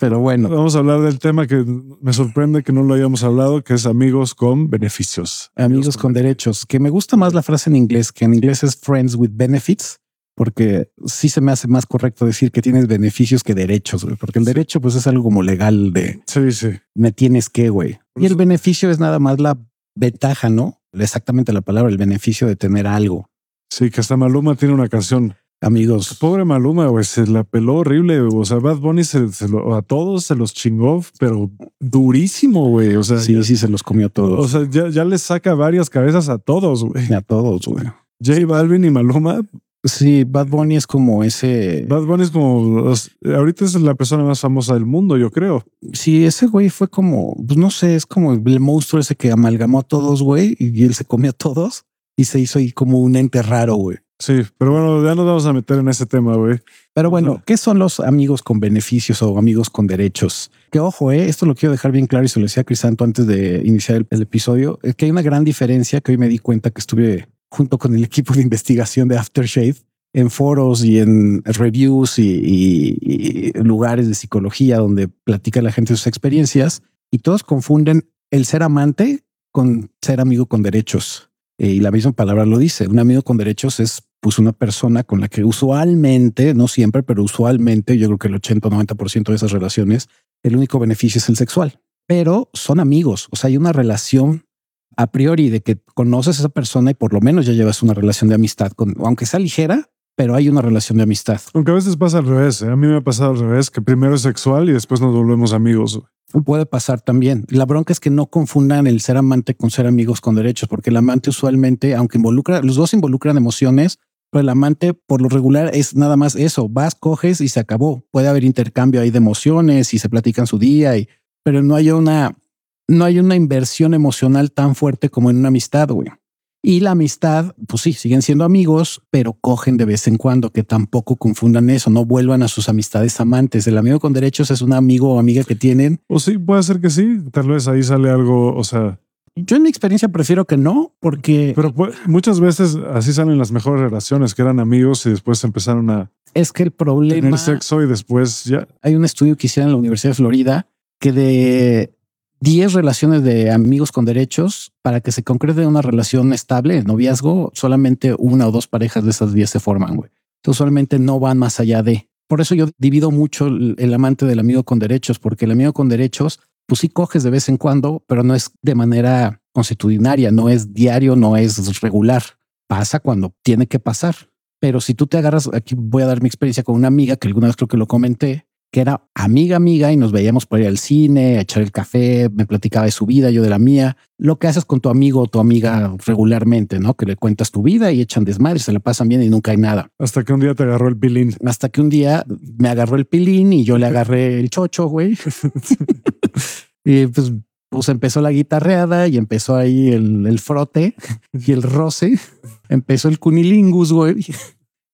B: Pero bueno.
A: Vamos a hablar del tema que me sorprende que no lo hayamos hablado, que es amigos con beneficios.
B: Amigos con derechos, que me gusta más la frase en inglés, que en inglés es friends with benefits, porque sí se me hace más correcto decir que tienes beneficios que derechos, güey, porque el derecho pues es algo como legal de...
A: Sí, sí.
B: Me tienes que, güey. Y el beneficio es nada más la ventaja, ¿no? Exactamente la palabra, el beneficio de tener algo.
A: Sí, que hasta Maluma tiene una canción
B: amigos.
A: Pobre Maluma, güey, se la peló horrible. O sea, Bad Bunny se, a todos se los chingó, pero durísimo, güey. O sea,
B: sí, sí, se los comió a todos.
A: O sea, ya, ya les saca varias cabezas a todos, güey.
B: A todos, güey.
A: J Balvin y Maluma.
B: Sí, Bad Bunny es como ese.
A: Bad Bunny es como. Ahorita es la persona más famosa del mundo, yo creo.
B: Sí, ese güey fue como. Pues no sé, es como el monstruo ese que amalgamó a todos, güey, y él se comió a todos y se hizo ahí como un ente raro, güey.
A: Sí, pero bueno, ya nos vamos a meter en ese tema, güey.
B: Pero bueno, ¿qué son los amigos con beneficios o amigos con derechos? Que ojo, eh, esto lo quiero dejar bien claro y se lo decía a Crisanto antes de iniciar el, episodio, es que hay una gran diferencia que hoy me di cuenta que estuve junto con el equipo de investigación de Aftershave en foros y en reviews y, lugares de psicología donde platica la gente sus experiencias y todos confunden el ser amante con ser amigo con derechos. Eh, y la misma palabra lo dice. Un amigo con derechos es pues una persona con la que usualmente, no siempre, pero usualmente, yo creo que el 80 o 90% de esas relaciones, el único beneficio es el sexual. pero son amigos. O sea, hay una relación a priori de que conoces a esa persona y por lo menos ya llevas una relación de amistad con, aunque sea ligera, pero hay una relación de amistad.
A: Aunque a veces pasa al revés. ¿eh? A mí me ha pasado al revés, que primero es sexual y después nos volvemos amigos.
B: Puede pasar también. La bronca es que no confundan el ser amante con ser amigos con derechos, porque el amante usualmente, aunque involucra, los dos involucran emociones, pero el amante por lo regular es nada más eso. Vas, coges y se acabó. Puede haber intercambio ahí de emociones y se platican su día, y, pero no hay una, no hay una inversión emocional tan fuerte como en una amistad, güey. Y la amistad, pues sí, siguen siendo amigos, pero cogen de vez en cuando, que tampoco confundan eso, no vuelvan a sus amistades amantes. El amigo con derechos es un amigo o amiga que tienen.
A: O sí, puede ser que sí, tal vez ahí sale algo, o sea...
B: Yo en mi experiencia prefiero que no, porque...
A: Pero muchas veces así salen las mejores relaciones, que eran amigos y después empezaron a...
B: Es que el problema...
A: Tener sexo y después ya...
B: Hay un estudio que hicieron en la Universidad de Florida que de 10 relaciones de amigos con derechos para que se concrete una relación estable, noviazgo, solamente una o dos parejas de esas 10 se forman, güey. Entonces, usualmente no van más allá de. Por eso yo divido mucho el, amante del amigo con derechos, porque el amigo con derechos, pues sí coges de vez en cuando, pero no es de manera constitucionaria, no es diario, no es regular. Pasa cuando tiene que pasar. Pero si tú te agarras, aquí voy a dar mi experiencia con una amiga que alguna vez creo que lo comenté, que era amiga amiga y nos veíamos por ir al cine, a echar el café, me platicaba de su vida, yo de la mía. Lo que haces con tu amigo o tu amiga regularmente, ¿no? Que le cuentas tu vida y echan desmadre, se la pasan bien y nunca hay nada.
A: Hasta que un día te agarró el pilín.
B: Hasta que un día me agarró el pilín y yo le agarré el chocho, güey. y pues, pues empezó la guitarreada y empezó ahí el, el frote y el roce. Empezó el cunilingus, güey.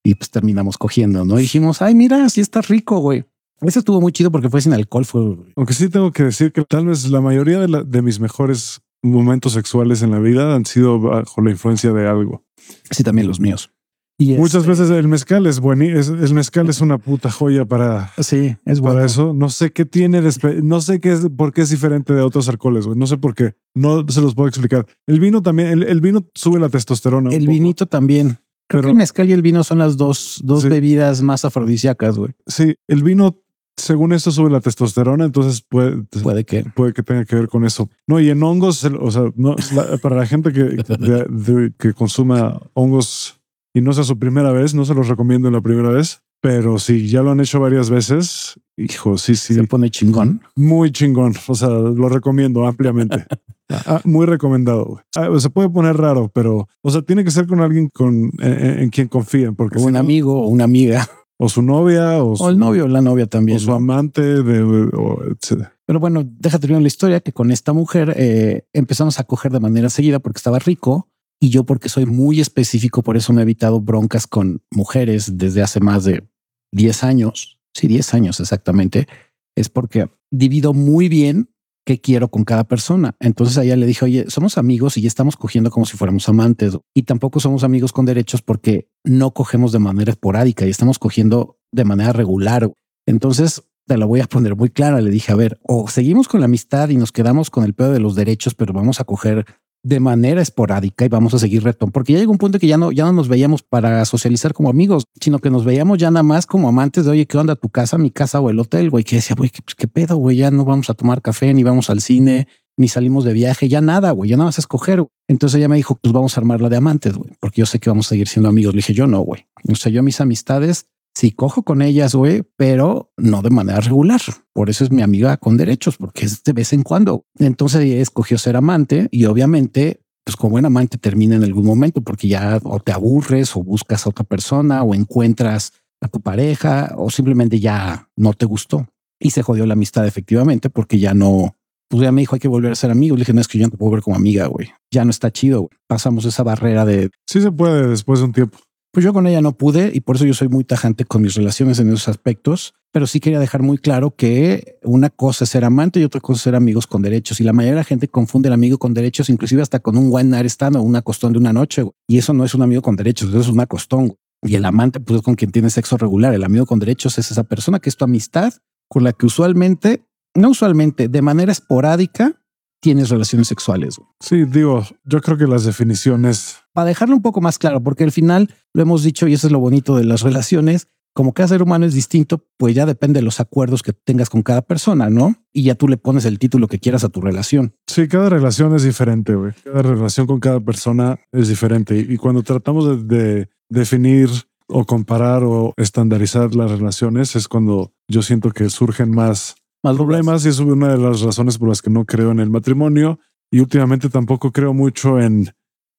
B: Y pues terminamos cogiendo, ¿no? dijimos, ay, mira, sí está rico, güey. Eso estuvo muy chido porque fue sin alcohol. Fue...
A: Aunque sí tengo que decir que tal vez la mayoría de, mis mejores momentos sexuales en la vida han sido bajo la influencia de algo.
B: Sí, también los míos.
A: Y Muchas este veces el mezcal es bueno. el mezcal es una puta joya para.
B: Sí, es
A: bueno. Para eso no sé qué tiene, no sé qué es, por qué es diferente de otros alcoholes. No sé por qué. No se los puedo explicar. El vino también, el, vino sube la testosterona.
B: El vinito también. Creo el mezcal y el vino son las dos, dos bebidas más afrodisíacas, güey.
A: Sí, el vino según esto sube la testosterona, entonces puede,
B: puede que
A: puede que tenga que ver con eso. No, y en hongos, o sea, no, para la gente que, que consuma hongos y no sea su primera vez, no se los recomiendo en la primera vez, pero si ya lo han hecho varias veces, hijo, sí, sí.
B: Se pone chingón.
A: Muy chingón. O sea, lo recomiendo ampliamente. Ah, muy recomendado. Ah, se puede poner raro, pero, o sea, tiene que ser con alguien con, en, quien confíen. Porque
B: un amigo o una amiga
A: o su novia, o,
B: el novio, o la novia también.
A: O su amante, de, etc.
B: Pero bueno, déjate ver la historia que con esta mujer eh, empezamos a coger de manera seguida porque estaba rico y yo porque soy muy específico, por eso me he evitado broncas con mujeres desde hace más de 10 años. Sí, 10 años exactamente. Es porque divido muy bien qué quiero con cada persona. Entonces a le dije, oye, somos amigos y ya estamos cogiendo como si fuéramos amantes y tampoco somos amigos con derechos porque no cogemos de manera esporádica y estamos cogiendo de manera regular. Entonces te la voy a poner muy clara. Le dije, a ver, o seguimos con la amistad y nos quedamos con el pedo de los derechos, pero vamos a coger de manera esporádica y vamos a seguir reto, porque ya llegó un punto que ya no, ya no nos veíamos para socializar como amigos, sino que nos veíamos ya nada más como amantes de, oye, ¿qué onda? ¿Tu casa, mi casa o el hotel? Güey, que decía, güey, ¿qué, ¿qué, pedo, güey? Ya no vamos a tomar café, ni vamos al cine, ni salimos de viaje, ya nada, güey, ya nada más a escoger. Entonces ella me dijo, pues vamos a armarla de amantes, güey, porque yo sé que vamos a seguir siendo amigos. Le dije, yo no, güey. O sea, yo mis amistades sí cojo con ellas, güey, pero no de manera regular. Por eso es mi amiga con derechos, porque es de vez en cuando. Entonces ella escogió ser amante y obviamente, pues como buen amante termina en algún momento porque ya o te aburres o buscas a otra persona o encuentras a tu pareja o simplemente ya no te gustó y se jodió la amistad efectivamente porque ya no, pues ya me dijo hay que volver a ser amigos. Le dije, no es que yo no te puedo ver como amiga, güey. Ya no está chido. Pasamos esa barrera de...
A: Sí se puede después de un tiempo.
B: Pues yo con ella no pude y por eso yo soy muy tajante con mis relaciones en esos aspectos, pero sí quería dejar muy claro que una cosa es ser amante y otra cosa es ser amigos con derechos. Y la mayoría de la gente confunde el amigo con derechos, inclusive hasta con un one night stand o una costón de una noche. Y eso no es un amigo con derechos, eso es una costón. Y el amante, pues es con quien tiene sexo regular. El amigo con derechos es esa persona que es tu amistad con la que usualmente, no usualmente, de manera esporádica, tienes relaciones sexuales.
A: Sí, digo, yo creo que las definiciones...
B: Para dejarlo un poco más claro, porque al final lo hemos dicho y eso es lo bonito de las relaciones, como cada ser humano es distinto, pues ya depende de los acuerdos que tengas con cada persona, ¿no? Y ya tú le pones el título que quieras a tu relación.
A: Sí, cada relación es diferente, güey. Cada relación con cada persona es diferente. Y cuando tratamos de, de definir o comparar o estandarizar las relaciones es cuando yo siento que surgen más, más problemas y es una de las razones por las que no creo en el matrimonio y últimamente tampoco creo mucho en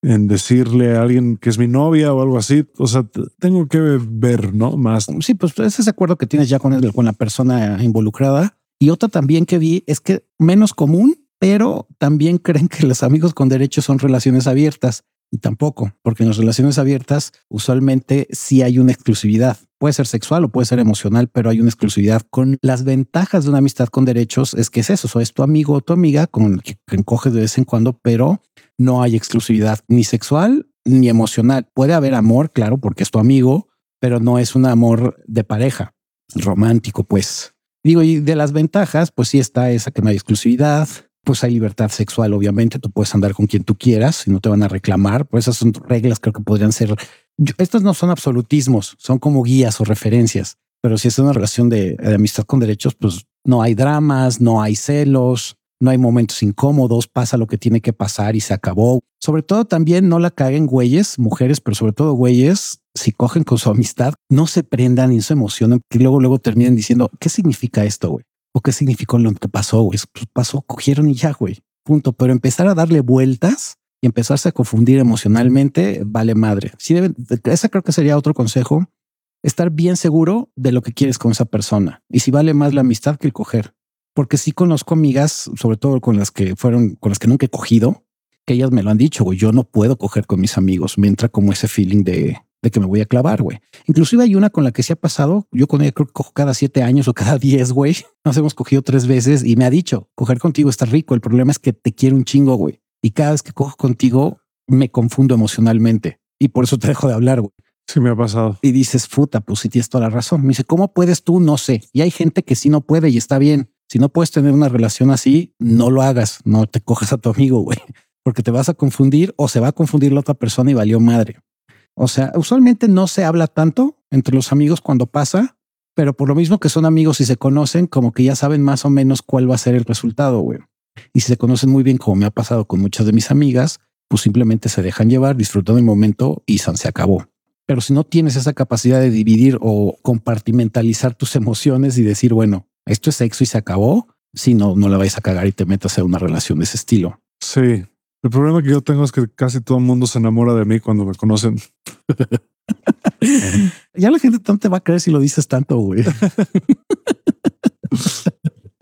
A: en decirle a alguien que es mi novia o algo así. O sea, tengo que ver, ¿no? Más.
B: Sí, pues es ese acuerdo que tienes ya con, el, con la persona involucrada. Y otra también que vi es que menos común, pero también creen que los amigos con derechos son relaciones abiertas. Y tampoco, porque en las relaciones abiertas usualmente sí hay una exclusividad. Puede ser sexual o puede ser emocional, pero hay una exclusividad. Con las ventajas de una amistad con derechos es que es eso, o es tu amigo o tu amiga con el que encoges de vez en cuando, pero no hay exclusividad ni sexual ni emocional. Puede haber amor, claro, porque es tu amigo, pero no es un amor de pareja, romántico, pues. Digo, y de las ventajas, pues sí está esa que no hay exclusividad, pues hay libertad sexual, obviamente, tú puedes andar con quien tú quieras y no te van a reclamar, pues esas son reglas, creo que podrían ser, estas no son absolutismos, son como guías o referencias, pero si es una relación de, amistad con derechos, pues no hay dramas, no hay celos, no hay momentos incómodos, pasa lo que tiene que pasar y se acabó. Sobre todo también no la caguen güeyes, mujeres, pero sobre todo güeyes, si cogen con su amistad, no se prendan y se emocionan, que luego, luego terminen diciendo, ¿qué significa esto, güey? ¿O qué significó lo que pasó, güey? Pues pasó, cogieron y ya, güey. Punto. Pero empezar a darle vueltas y empezarse a confundir emocionalmente, vale madre. Si deben, esa creo que sería otro consejo. Estar bien seguro de lo que quieres con esa persona y si vale más la amistad que el coger porque sí conozco amigas, sobre todo con las que fueron, con las que nunca he cogido, que ellas me lo han dicho, güey, yo no puedo coger con mis amigos, me entra como ese feeling de, de que me voy a clavar, güey. Inclusive hay una con la que se ha pasado, yo con ella creo que cojo cada siete años o cada diez, güey. Nos hemos cogido tres veces y me ha dicho, coger contigo está rico, el problema es que te quiero un chingo, güey. Y cada vez que cojo contigo me confundo emocionalmente y por eso te dejo de hablar, güey.
A: Sí, me ha pasado.
B: Y dices, puta, pues sí tienes toda la razón. Me dice, ¿cómo puedes tú? No sé. Y hay gente que sí no puede y está bien. Si no puedes tener una relación así, no lo hagas, no te cojas a tu amigo, güey, porque te vas a confundir o se va a confundir la otra persona y valió madre. O sea, usualmente no se habla tanto entre los amigos cuando pasa, pero por lo mismo que son amigos y se conocen, como que ya saben más o menos cuál va a ser el resultado, güey. Y si se conocen muy bien, como me ha pasado con muchas de mis amigas, pues simplemente se dejan llevar, disfrutan el momento y se acabó. Pero si no tienes esa capacidad de dividir o compartimentalizar tus emociones y decir, bueno, esto es sexo y se acabó. Si no, no la vais a cagar y te metas en una relación de ese estilo.
A: Sí. El problema que yo tengo es que casi todo el mundo se enamora de mí cuando me conocen.
B: ya la gente no te va a creer si lo dices tanto, güey.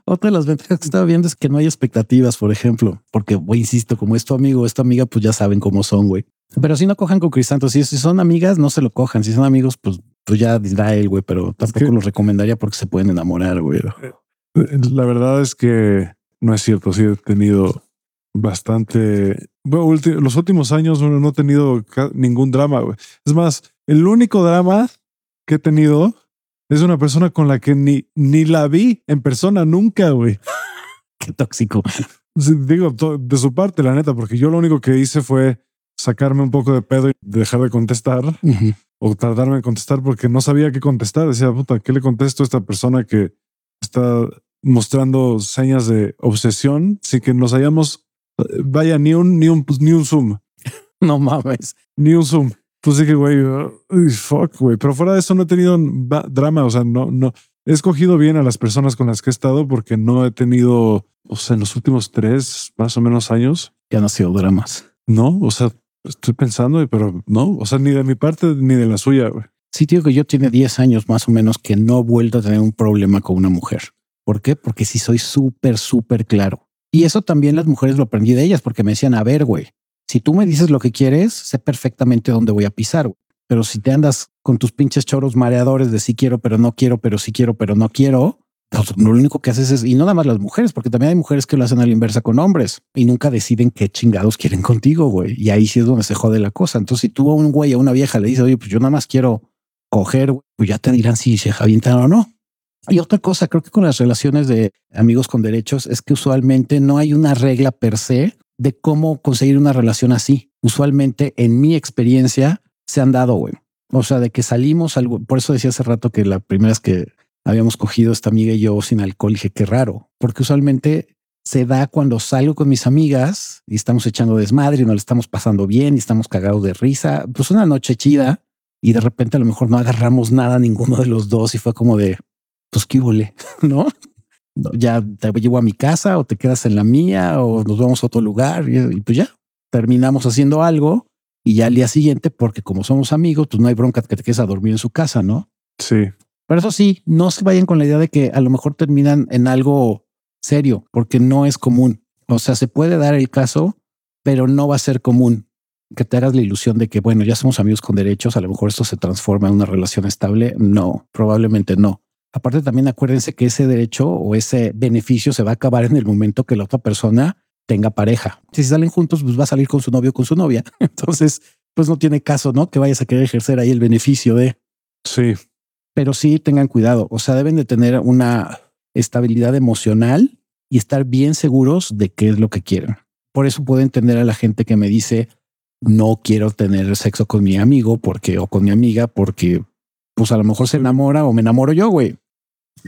B: Otra de las ventajas que estaba viendo es que no hay expectativas, por ejemplo, porque, güey, insisto, como es tu amigo o esta amiga, pues ya saben cómo son, güey. Pero si no cojan con crisantos, si, si son amigas, no se lo cojan. Si son amigos, pues pues ya dirá él, güey, pero tampoco lo recomendaría porque se pueden enamorar, güey.
A: Eh, la verdad es que no es cierto. Sí, he tenido bastante. Bueno, los últimos años no he tenido ningún drama. Güey. Es más, el único drama que he tenido es una persona con la que ni, ni la vi en persona nunca, güey.
B: Qué tóxico.
A: Digo, de su parte, la neta, porque yo lo único que hice fue sacarme un poco de pedo y dejar de contestar o tardarme en contestar porque no sabía qué contestar. Decía, puta, ¿qué le contesto a esta persona que está mostrando señas de obsesión sin que nos hayamos, vaya, ni un, ni un, ni un zoom?
B: No mames.
A: Ni un zoom. Pues dije, güey, fuck, güey. Pero fuera de eso no he tenido drama. O sea, no, no. He escogido bien a las personas con las que he estado porque no he tenido, o sea, en los últimos tres más o menos años.
B: Ya no ha sido dramas.
A: No, o sea, Estoy pensando, pero no, o sea, ni de mi parte ni de la suya.
B: Sí, tío, que yo tiene 10 años más o menos que no he vuelto a tener un problema con una mujer. ¿Por qué? Porque sí soy súper, súper claro. Y eso también las mujeres lo aprendí de ellas porque me decían, a ver, güey, si tú me dices lo que quieres, sé perfectamente dónde voy a pisar. Pero si te andas con tus pinches choros mareadores de sí quiero, pero no quiero, pero sí quiero, pero no quiero, lo único que haces es, y no nada más las mujeres, porque también hay mujeres que lo hacen a la inversa con hombres y nunca deciden qué chingados quieren contigo, güey. Y ahí sí es donde se jode la cosa. Entonces, si tú a un güey a una vieja le dices, oye, pues yo nada más quiero coger, pues ya te dirán si se avientan o no. Y otra cosa, creo que con las relaciones de amigos con derechos es que usualmente no hay una regla per se de cómo conseguir una relación así. Usualmente, en mi experiencia, se han dado, güey. O sea, de que salimos algo. Por eso decía hace rato que la primera vez que habíamos cogido esta amiga y yo sin alcohol, dije qué raro, porque usualmente se da cuando salgo con mis amigas y estamos echando desmadre y nos lo estamos pasando bien y estamos cagados de risa. Pues una noche chida y de repente a lo mejor no agarramos nada ninguno de los dos y fue como de, pues qué huele, ¿no? Ya te llevo a mi casa o te quedas en la mía o nos vamos a otro lugar y, pues ya terminamos haciendo algo y ya al día siguiente, porque como somos amigos, pues no hay bronca que te quedes a dormir en su casa, ¿no?
A: Sí.
B: Pero eso sí, no se vayan con la idea de que a lo mejor terminan en algo serio, porque no es común. O sea, se puede dar el caso, pero no va a ser común que te hagas la ilusión de que, bueno, ya somos amigos con derechos, a lo mejor esto se transforma en una relación estable. No, probablemente no. Aparte, también acuérdense que ese derecho o ese beneficio se va a acabar en el momento que la otra persona tenga pareja. Si salen juntos, pues va a salir con su novio o con su novia. Entonces, pues no tiene caso, ¿no? Que vayas a querer ejercer ahí el beneficio de.
A: Sí.
B: Pero sí tengan cuidado. O sea, deben de tener una estabilidad emocional y estar bien seguros de qué es lo que quieren. Por eso puedo entender a la gente que me dice, no quiero tener sexo con mi amigo porque o con mi amiga porque pues a lo mejor se enamora o me enamoro yo, güey.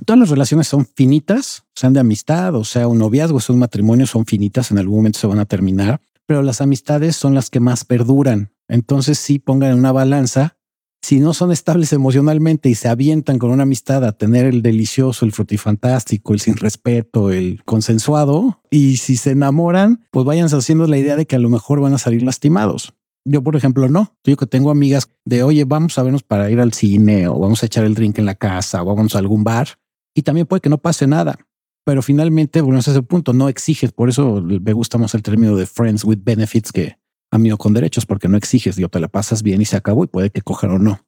B: Todas las relaciones son finitas, sean de amistad o sea un noviazgo, sea un matrimonio, son finitas, en algún momento se van a terminar, pero las amistades son las que más perduran. Entonces sí pongan en una balanza si no son estables emocionalmente y se avientan con una amistad a tener el delicioso, el frutifantástico, el sin respeto, el consensuado, y si se enamoran, pues vayan haciendo la idea de que a lo mejor van a salir lastimados. Yo, por ejemplo, no. Yo que tengo amigas de, oye, vamos a vernos para ir al cine o vamos a echar el drink en la casa o vamos a algún bar. Y también puede que no pase nada. Pero finalmente, bueno, ese es el punto. No exiges. Por eso me gusta más el término de friends with benefits que amigo con derechos, porque no exiges, yo te la pasas bien y se acabó y puede que cojan o no.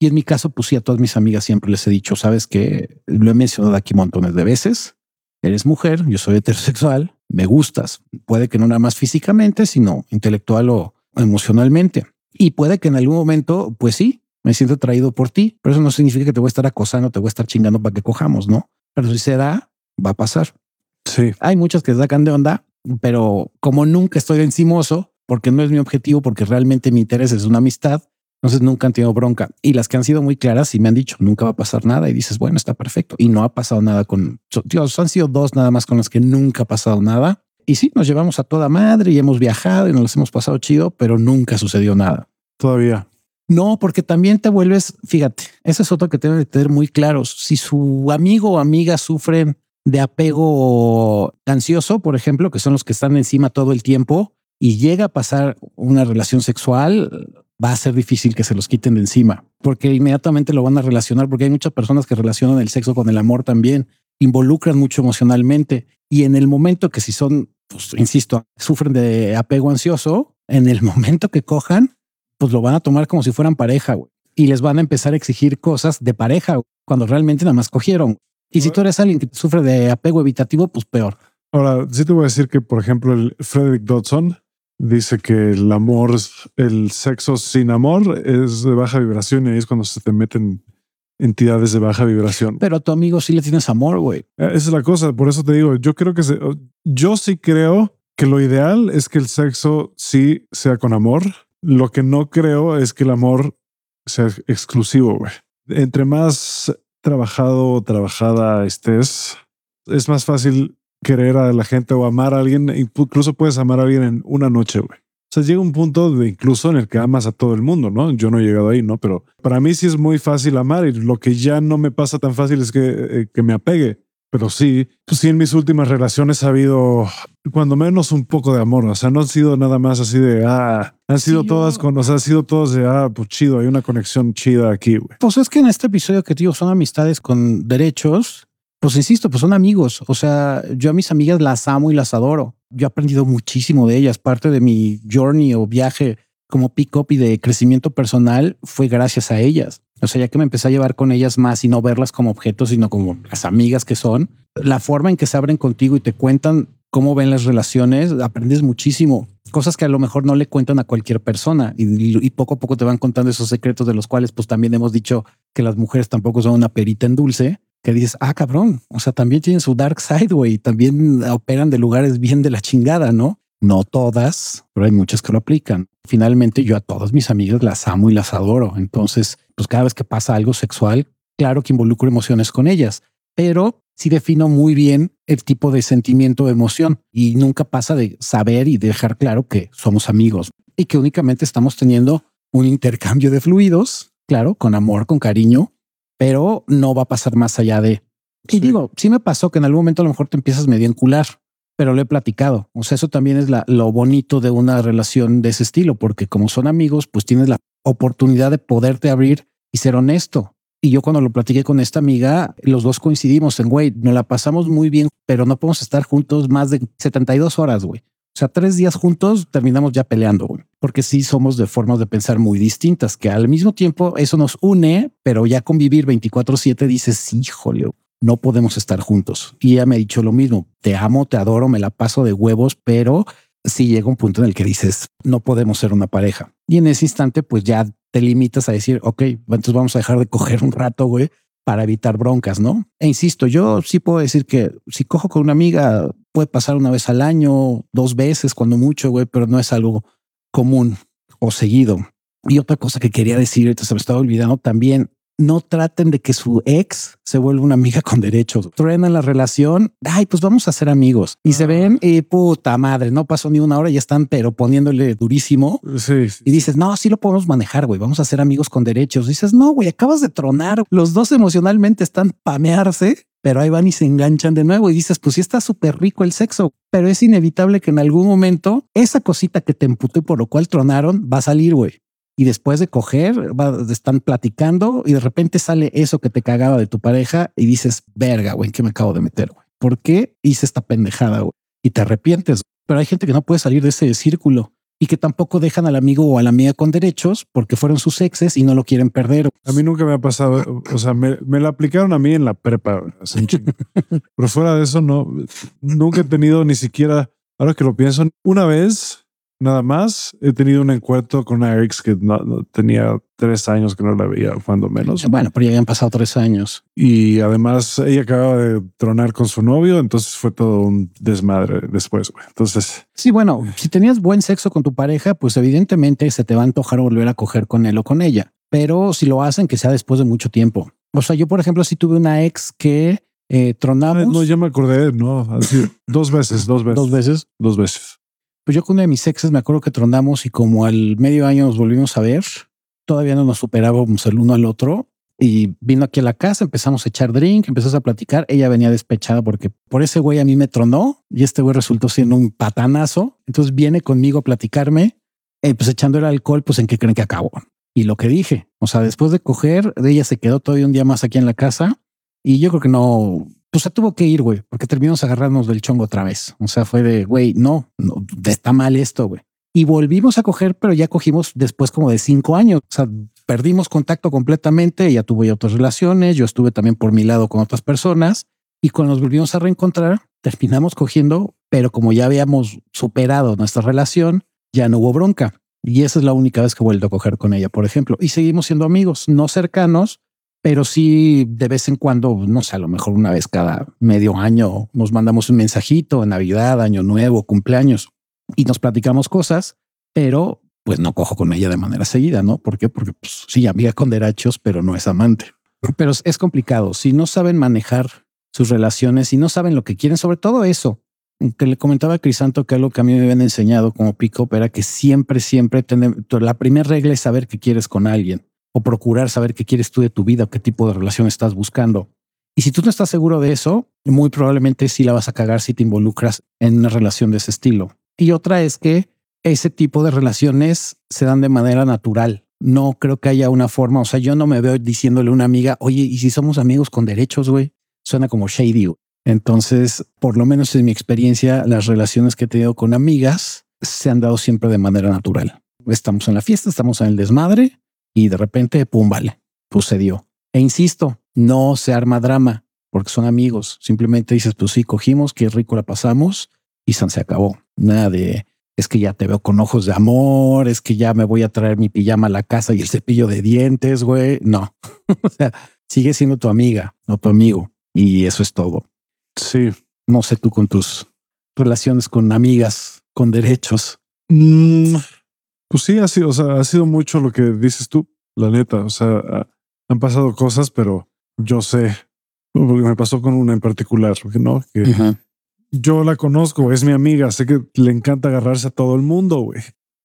B: Y en mi caso, pues sí, a todas mis amigas siempre les he dicho, sabes que lo he mencionado aquí montones de veces. Eres mujer, yo soy heterosexual, me gustas. Puede que no nada más físicamente, sino intelectual o emocionalmente. Y puede que en algún momento, pues sí, me siento atraído por ti, pero eso no significa que te voy a estar acosando, te voy a estar chingando para que cojamos, ¿no? Pero si se da, va a pasar.
A: Sí.
B: Hay muchas que sacan de onda, pero como nunca estoy encimoso, porque no es mi objetivo, porque realmente mi interés es una amistad. Entonces nunca han tenido bronca. Y las que han sido muy claras y me han dicho nunca va a pasar nada. Y dices, bueno, está perfecto. Y no ha pasado nada con Dios. Han sido dos nada más con las que nunca ha pasado nada. Y sí, nos llevamos a toda madre y hemos viajado y nos las hemos pasado chido, pero nunca sucedió nada.
A: Todavía.
B: No, porque también te vuelves, fíjate, eso es otro que deben de tener muy claros. Si su amigo o amiga sufren de apego ansioso, por ejemplo, que son los que están encima todo el tiempo, y llega a pasar una relación sexual, va a ser difícil que se los quiten de encima, porque inmediatamente lo van a relacionar, porque hay muchas personas que relacionan el sexo con el amor también, involucran mucho emocionalmente y en el momento que si son, pues insisto, sufren de apego ansioso, en el momento que cojan, pues lo van a tomar como si fueran pareja y les van a empezar a exigir cosas de pareja cuando realmente nada más cogieron. Y si tú eres alguien que sufre de apego evitativo, pues peor.
A: Ahora, sí te voy a decir que, por ejemplo, el Frederick Dodson, dice que el amor, el sexo sin amor es de baja vibración y ahí es cuando se te meten entidades de baja vibración.
B: Pero a tu amigo sí le tienes amor, güey.
A: Eh, esa es la cosa, por eso te digo, yo creo que se, yo sí creo que lo ideal es que el sexo sí sea con amor. Lo que no creo es que el amor sea exclusivo, güey. Entre más trabajado o trabajada estés, es más fácil querer a la gente o amar a alguien, incluso puedes amar a alguien en una noche, güey. O sea, llega un punto de incluso en el que amas a todo el mundo, ¿no? Yo no he llegado ahí, ¿no? Pero para mí sí es muy fácil amar y lo que ya no me pasa tan fácil es que, eh, que me apegue. Pero sí, pues sí, en mis últimas relaciones ha habido cuando menos un poco de amor. O sea, no han sido nada más así de, ah, han sido todas con, o sea, han sido todos de, ah, pues chido, hay una conexión chida aquí, güey.
B: Pues es que en este episodio que digo son amistades con derechos pues insisto, pues son amigos. O sea, yo a mis amigas las amo y las adoro. Yo he aprendido muchísimo de ellas. Parte de mi journey o viaje como pick-up y de crecimiento personal fue gracias a ellas. O sea, ya que me empecé a llevar con ellas más y no verlas como objetos, sino como las amigas que son, la forma en que se abren contigo y te cuentan cómo ven las relaciones, aprendes muchísimo. Cosas que a lo mejor no le cuentan a cualquier persona y, y, poco a poco te van contando esos secretos de los cuales pues también hemos dicho que las mujeres tampoco son una perita en dulce que dices, ah, cabrón, o sea, también tienen su dark side, güey, también operan de lugares bien de la chingada, ¿no? No todas, pero hay muchas que lo aplican. Finalmente yo a todas mis amigas las amo y las adoro. Entonces, pues cada vez que pasa algo sexual, claro que involucro emociones con ellas, pero sí defino muy bien el tipo de sentimiento o emoción y nunca pasa de saber y dejar claro que somos amigos y que únicamente estamos teniendo un intercambio de fluidos, claro, con amor, con cariño, pero no va a pasar más allá de. Y digo, sí me pasó que en algún momento a lo mejor te empiezas medio encular, pero lo he platicado. O sea, eso también es lo bonito de una relación de ese estilo, porque como son amigos, pues tienes la oportunidad de poderte abrir y ser honesto. Y yo cuando lo platiqué con esta amiga, los dos coincidimos en, güey, nos la pasamos muy bien, pero no podemos estar juntos más de 72 horas, güey. O sea, tres días juntos terminamos ya peleando, güey. Porque sí somos de formas de pensar muy distintas, que al mismo tiempo eso nos une, pero ya convivir 24/7 dices, híjole, no podemos estar juntos. Y ella me ha dicho lo mismo, te amo, te adoro, me la paso de huevos, pero sí llega un punto en el que dices, no podemos ser una pareja. Y en ese instante, pues ya te limitas a decir, ok, entonces vamos a dejar de coger un rato, güey, para evitar broncas, ¿no? E insisto, yo sí puedo decir que si cojo con una amiga, puede pasar una vez al año, dos veces, cuando mucho, güey, pero no es algo común o seguido. Y otra cosa que quería decir, se me estaba olvidando también, no traten de que su ex se vuelva una amiga con derechos. Truenan la relación. Ay, pues vamos a ser amigos y se ah. ven y puta madre, no pasó ni una hora y ya están, pero poniéndole durísimo.
A: Sí,
B: Y dices, no, sí lo podemos manejar, güey. Vamos a ser amigos con derechos. dices, no, güey, acabas de tronar. Los dos emocionalmente están pamearse pero ahí van y se enganchan de nuevo y dices, pues sí está súper rico el sexo, pero es inevitable que en algún momento esa cosita que te emputó y por lo cual tronaron va a salir, güey y después de coger, están platicando y de repente sale eso que te cagaba de tu pareja y dices, verga, güey, ¿en qué me acabo de meter? Güey? ¿Por qué hice esta pendejada? Güey? Y te arrepientes. Pero hay gente que no puede salir de ese círculo y que tampoco dejan al amigo o a la amiga con derechos porque fueron sus exes y no lo quieren perder.
A: A mí nunca me ha pasado, o sea, me, me la aplicaron a mí en la prepa, pero fuera de eso no, nunca he tenido ni siquiera, ahora que lo pienso, una vez Nada más he tenido un encuentro con una ex que no, tenía tres años que no la veía, cuando menos.
B: Bueno, pero ya habían pasado tres años.
A: Y además ella acababa de tronar con su novio, entonces fue todo un desmadre después. Entonces,
B: sí, bueno, si tenías buen sexo con tu pareja, pues evidentemente se te va a antojar volver a coger con él o con ella. Pero si lo hacen, que sea después de mucho tiempo. O sea, yo, por ejemplo, si tuve una ex que eh, tronamos.
A: No, ya me acordé, no, así, dos veces, dos veces.
B: Dos veces.
A: Dos veces.
B: Pues yo con una de mis exes me acuerdo que tronamos y como al medio año nos volvimos a ver, todavía no nos superábamos el uno al otro y vino aquí a la casa, empezamos a echar drink, empezamos a platicar. Ella venía despechada porque por ese güey a mí me tronó y este güey resultó siendo un patanazo. Entonces viene conmigo a platicarme, eh, pues echando el alcohol, pues en qué creen que acabó. Y lo que dije, o sea, después de coger, ella se quedó todavía un día más aquí en la casa y yo creo que no, pues se tuvo que ir, güey, porque terminamos agarrarnos del chongo otra vez. O sea, fue de, güey, no, no, está mal esto, güey. Y volvimos a coger, pero ya cogimos después como de cinco años. O sea, perdimos contacto completamente. Ella tuvo ya otras relaciones. Yo estuve también por mi lado con otras personas. Y cuando nos volvimos a reencontrar, terminamos cogiendo, pero como ya habíamos superado nuestra relación, ya no hubo bronca. Y esa es la única vez que he vuelto a coger con ella, por ejemplo. Y seguimos siendo amigos, no cercanos, pero sí de vez en cuando, no sé, a lo mejor una vez cada medio año nos mandamos un mensajito en Navidad, Año Nuevo, cumpleaños y nos platicamos cosas, pero pues no cojo con ella de manera seguida, ¿no? ¿Por qué? Porque pues, sí, amiga con derechos, pero no es amante. Pero es complicado. Si no saben manejar sus relaciones y no saben lo que quieren, sobre todo eso, que le comentaba a Crisanto que algo que a mí me habían enseñado como pico era que siempre, siempre tener, la primera regla es saber qué quieres con alguien o procurar saber qué quieres tú de tu vida o qué tipo de relación estás buscando. Y si tú no estás seguro de eso, muy probablemente sí la vas a cagar si te involucras en una relación de ese estilo. Y otra es que ese tipo de relaciones se dan de manera natural. No creo que haya una forma, o sea, yo no me veo diciéndole a una amiga, oye, ¿y si somos amigos con derechos, güey? Suena como shady. Entonces, por lo menos en mi experiencia, las relaciones que he tenido con amigas se han dado siempre de manera natural. Estamos en la fiesta, estamos en el desmadre, y de repente, pum, vale, sucedió. E insisto, no se arma drama porque son amigos. Simplemente dices, pues sí, cogimos, qué rico la pasamos y se acabó. Nada de es que ya te veo con ojos de amor, es que ya me voy a traer mi pijama a la casa y el cepillo de dientes, güey. No, o sea, sigue siendo tu amiga o tu amigo y eso es todo.
A: Sí.
B: No sé tú con tus relaciones con amigas con derechos.
A: Mm, pues sí, ha sido, o sea, ha sido mucho lo que dices tú, la neta. O sea, ha- han pasado cosas, pero yo sé, porque me pasó con una en particular, que no, que yo la conozco, es mi amiga, sé que le encanta agarrarse a todo el mundo, güey.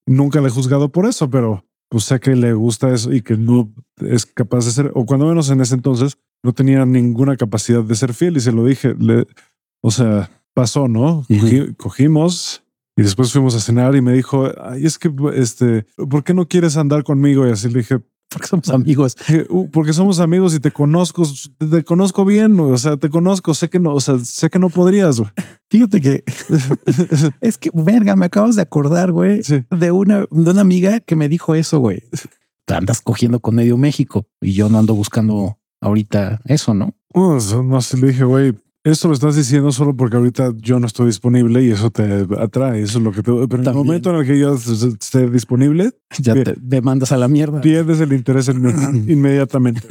A: Nunca le he juzgado por eso, pero pues sé que le gusta eso y que no es capaz de ser, o cuando menos en ese entonces, no tenía ninguna capacidad de ser fiel y se lo dije. Le, o sea, pasó, ¿no? Cogi- cogimos y después fuimos a cenar y me dijo, ay, es que, este, ¿por qué no quieres andar conmigo? Y así le dije,
B: Porque somos amigos.
A: "Eh, uh, porque somos amigos y te conozco, te conozco bien, o sea, te conozco, sé que no, o sea, sé que no podrías, güey.
B: Fíjate que es que, verga, me acabas de acordar, güey,
A: Sí.
B: de una, de una amiga que me dijo eso, güey. Te andas cogiendo con medio México y yo no ando buscando ahorita eso, ¿no?
A: Sea, no sé, le dije, güey, esto lo estás diciendo solo porque ahorita yo no estoy disponible y eso te atrae. Eso es lo que te. Pero en el momento en el que yo esté disponible,
B: Ya te, te mandas a la mierda.
A: pierdes el interés inmediatamente.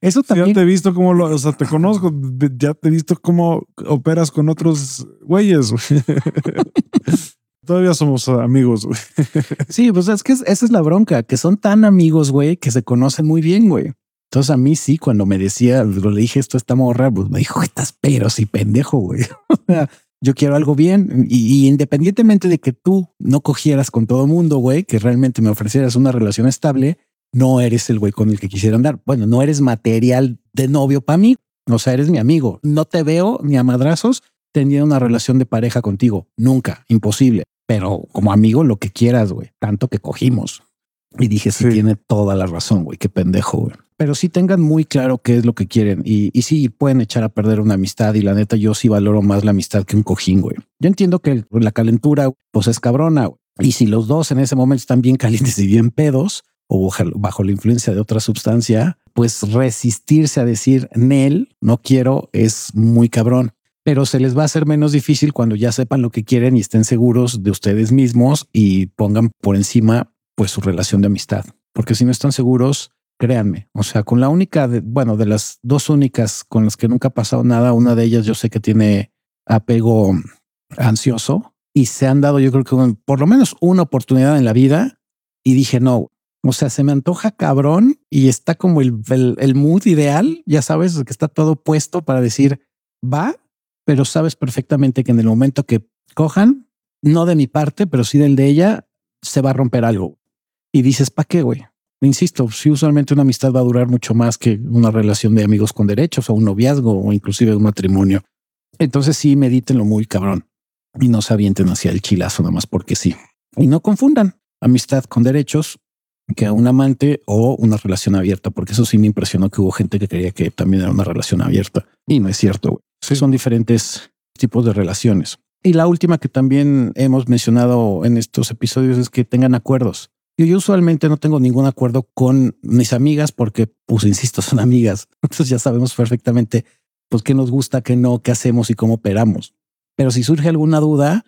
B: Eso
A: Ya
B: también.
A: te he visto cómo lo, o sea, te conozco, ya te he visto cómo operas con otros güeyes. güey. Todavía somos amigos. güey.
B: Sí, pues es que es- esa es la bronca, que son tan amigos, güey, que se conocen muy bien, güey. Entonces a mí sí, cuando me decía, le dije esto a esta morra, pues me dijo, estás pero sí pendejo, güey. Yo quiero algo bien y, y independientemente de que tú no cogieras con todo mundo, güey, que realmente me ofrecieras una relación estable, no eres el güey con el que quisiera andar. Bueno, no eres material de novio para mí. O sea, eres mi amigo. No te veo ni a madrazos teniendo una relación de pareja contigo. Nunca, imposible. Pero como amigo, lo que quieras, güey. Tanto que cogimos. Y dije, sí,
A: Sí.
B: tiene toda la razón, güey. Qué pendejo, güey. Pero sí tengan muy claro qué es lo que quieren. Y, y sí pueden echar a perder una amistad. Y la neta, yo sí valoro más la amistad que un cojín, güey. Yo entiendo que la calentura, pues es cabrona. Y si los dos en ese momento están bien calientes y bien pedos, o bajo- bajo la influencia de otra sustancia, pues resistirse a decir Nel, no quiero, es muy cabrón. Pero se les va a hacer menos difícil cuando ya sepan lo que quieren y estén seguros de ustedes mismos y pongan por encima pues su relación de amistad. Porque si no están seguros, créanme, o sea, con la única, de, bueno, de las dos únicas con las que nunca ha pasado nada, una de ellas yo sé que tiene apego ansioso y se han dado yo creo que por lo menos una oportunidad en la vida y dije no, o sea, se me antoja cabrón y está como el, el, el mood ideal, ya sabes, que está todo puesto para decir va, pero sabes perfectamente que en el momento que cojan, no de mi parte, pero sí del de ella, se va a romper algo. Y dices, ¿para qué, güey? Insisto, si usualmente una amistad va a durar mucho más que una relación de amigos con derechos o un noviazgo o inclusive un matrimonio. Entonces sí, medítenlo muy cabrón y no se avienten hacia el chilazo nada más porque sí. Y no confundan amistad con derechos que un amante o una relación abierta, porque eso sí me impresionó que hubo gente que creía que también era una relación abierta y no es cierto.
A: Sí.
B: Son diferentes tipos de relaciones. Y la última que también hemos mencionado en estos episodios es que tengan acuerdos. Yo, yo usualmente no tengo ningún acuerdo con mis amigas porque, pues, insisto, son amigas. Entonces ya sabemos perfectamente pues qué nos gusta, qué no, qué hacemos y cómo operamos. Pero si surge alguna duda,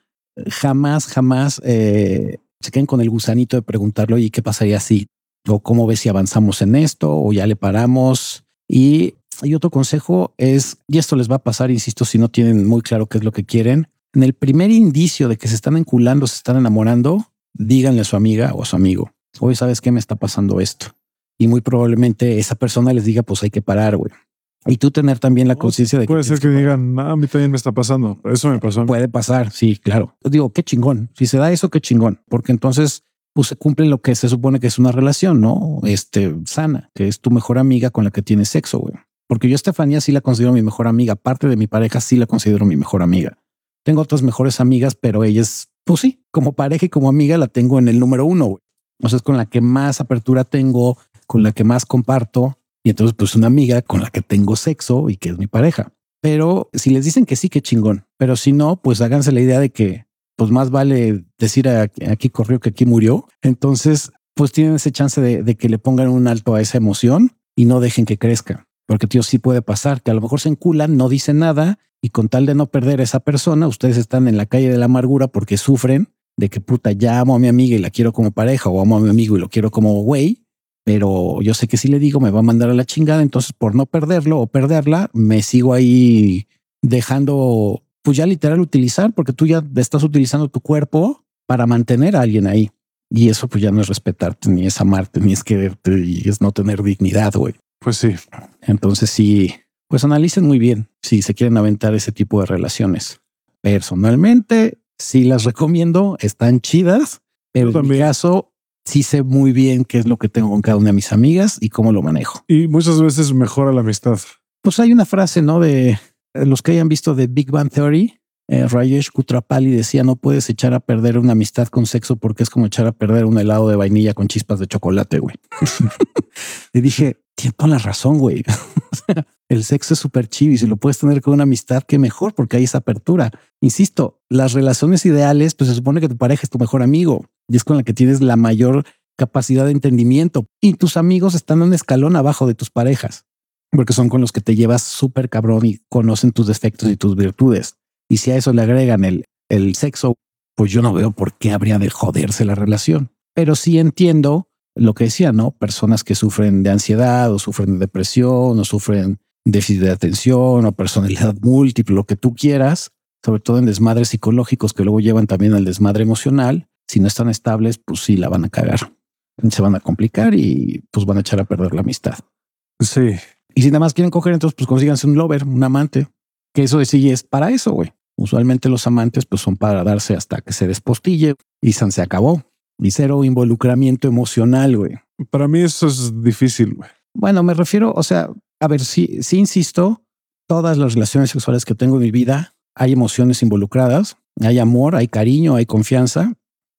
B: jamás, jamás eh, se queden con el gusanito de preguntarlo y qué pasaría si o cómo ves si avanzamos en esto o ya le paramos. Y, y otro consejo es, y esto les va a pasar, insisto, si no tienen muy claro qué es lo que quieren, en el primer indicio de que se están enculando, se están enamorando, díganle a su amiga o a su amigo, hoy sabes qué me está pasando esto. Y muy probablemente esa persona les diga, pues hay que parar, güey. Y tú tener también la conciencia de que
A: Puede ser que digan, "Ah, a mí también me está pasando. Eso me pasó. a mí".
B: Puede pasar, sí, claro. Digo, qué chingón. Si se da eso, qué chingón, porque entonces pues se cumple lo que se supone que es una relación, no este sana, que es tu mejor amiga con la que tienes sexo, güey. Porque yo a Estefanía sí la considero mi mejor amiga. Parte de mi pareja sí la considero mi mejor amiga. Tengo otras mejores amigas, pero ella es, pues sí, como pareja y como amiga la tengo en el número uno. O sea, es con la que más apertura tengo, con la que más comparto. Y entonces, pues una amiga con la que tengo sexo y que es mi pareja. Pero si les dicen que sí, qué chingón. Pero si no, pues háganse la idea de que pues más vale decir aquí corrió que aquí murió. Entonces, pues tienen ese chance de que le pongan un alto a esa emoción y no dejen que crezca. Porque tío, sí puede pasar que a lo mejor se enculan, no dicen nada y con tal de no perder a esa persona, ustedes están en la calle de la amargura porque sufren de que puta, ya amo a mi amiga y la quiero como pareja o amo a mi amigo y lo quiero como güey, pero yo sé que si le digo me va a mandar a la chingada, entonces por no perderlo o perderla, me sigo ahí dejando pues ya literal utilizar, porque tú ya estás utilizando tu cuerpo para mantener a alguien ahí. Y eso pues ya no es respetarte, ni es amarte, ni es quererte, y es no tener dignidad, güey.
A: Pues sí.
B: Entonces sí, pues analicen muy bien si se quieren aventar ese tipo de relaciones. Personalmente, sí las recomiendo, están chidas, pero en mi caso sí sé muy bien qué es lo que tengo con cada una de mis amigas y cómo lo manejo.
A: Y muchas veces mejora la amistad.
B: Pues hay una frase, ¿no? De los que hayan visto de Big Bang Theory, eh, Rajesh Kutrapali decía, no puedes echar a perder una amistad con sexo porque es como echar a perder un helado de vainilla con chispas de chocolate, güey. y dije, tiene toda la razón, güey. el sexo es súper chido y si lo puedes tener con una amistad, qué mejor, porque hay esa apertura. Insisto, las relaciones ideales, pues se supone que tu pareja es tu mejor amigo y es con la que tienes la mayor capacidad de entendimiento y tus amigos están un escalón abajo de tus parejas porque son con los que te llevas súper cabrón y conocen tus defectos y tus virtudes. Y si a eso le agregan el, el sexo, pues yo no veo por qué habría de joderse la relación. Pero sí entiendo lo que decía, ¿no? Personas que sufren de ansiedad o sufren de depresión o sufren déficit de atención o personalidad múltiple, lo que tú quieras, sobre todo en desmadres psicológicos que luego llevan también al desmadre emocional. Si no están estables, pues sí la van a cagar. Se van a complicar y pues van a echar a perder la amistad.
A: Sí.
B: Y si nada más quieren coger, entonces pues consíganse un lover, un amante, que eso de sí es para eso, güey. Usualmente los amantes pues son para darse hasta que se despostille y se acabó. Y cero involucramiento emocional, güey.
A: Para mí eso es difícil, güey.
B: Bueno, me refiero, o sea, a ver, si, si insisto, todas las relaciones sexuales que tengo en mi vida hay emociones involucradas, hay amor, hay cariño, hay confianza.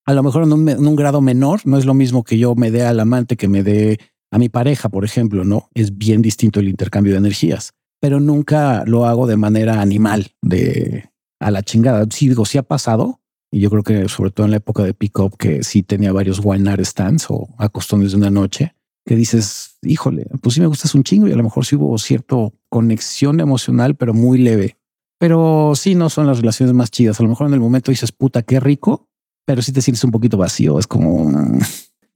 B: A lo mejor en un, en un grado menor, no es lo mismo que yo me dé al amante que me dé a mi pareja, por ejemplo, no es bien distinto el intercambio de energías, pero nunca lo hago de manera animal, de a la chingada. Sí, digo, sí ha pasado. Y yo creo que sobre todo en la época de pick-up, que sí tenía varios wine stands o acostones de una noche, que dices, híjole, pues sí me gustas un chingo y a lo mejor sí hubo cierta conexión emocional, pero muy leve. Pero sí no son las relaciones más chidas. A lo mejor en el momento dices, puta, qué rico, pero sí te sientes un poquito vacío. Es como,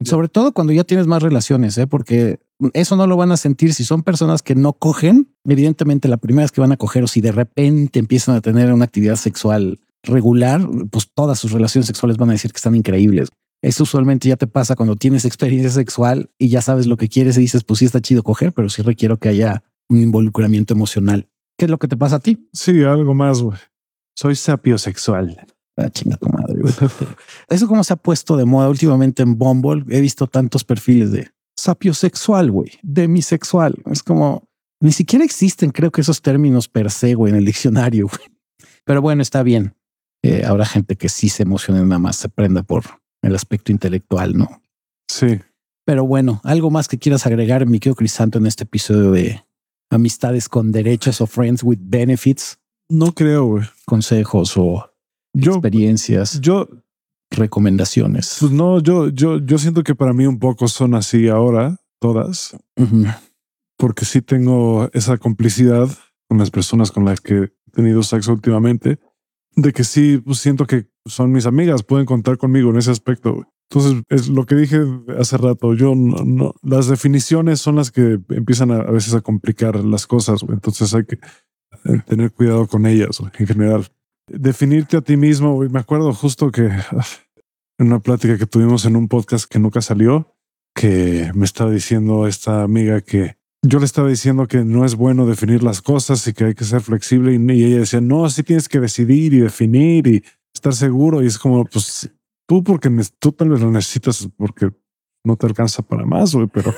B: sobre todo cuando ya tienes más relaciones, ¿eh? porque eso no lo van a sentir si son personas que no cogen. Evidentemente, la primera vez que van a coger o si de repente empiezan a tener una actividad sexual regular, pues todas sus relaciones sexuales van a decir que están increíbles. Eso usualmente ya te pasa cuando tienes experiencia sexual y ya sabes lo que quieres y dices, pues sí está chido coger, pero sí requiero que haya un involucramiento emocional. ¿Qué es lo que te pasa a ti?
A: Sí, algo más, güey. Soy sapiosexual.
B: Ah, chinga tu madre. Eso como se ha puesto de moda últimamente en Bumble. He visto tantos perfiles de sapiosexual, güey, demisexual. Es como ni siquiera existen, creo que esos términos per se, güey, en el diccionario. Pero bueno, está bien. Eh, habrá gente que sí se emocione nada más, se prenda por el aspecto intelectual, ¿no?
A: Sí.
B: Pero bueno, algo más que quieras agregar, mi querido Crisanto, en este episodio de amistades con derechos o friends with benefits.
A: No creo, güey.
B: Consejos o experiencias,
A: yo,
B: recomendaciones.
A: Pues no, yo, yo, yo siento que para mí un poco son así ahora, todas, porque sí tengo esa complicidad con las personas con las que he tenido sexo últimamente, de que sí pues siento que son mis amigas, pueden contar conmigo en ese aspecto. Entonces, es lo que dije hace rato. Yo no, no las definiciones son las que empiezan a, veces a complicar las cosas. Entonces, hay que eh, tener cuidado con ellas en general definirte a ti mismo. Me acuerdo justo que en una plática que tuvimos en un podcast que nunca salió, que me estaba diciendo esta amiga que yo le estaba diciendo que no es bueno definir las cosas y que hay que ser flexible y, ella decía, no, así tienes que decidir y definir y estar seguro. Y es como, pues tú porque tú tal vez lo necesitas porque no te alcanza para más, güey, pero...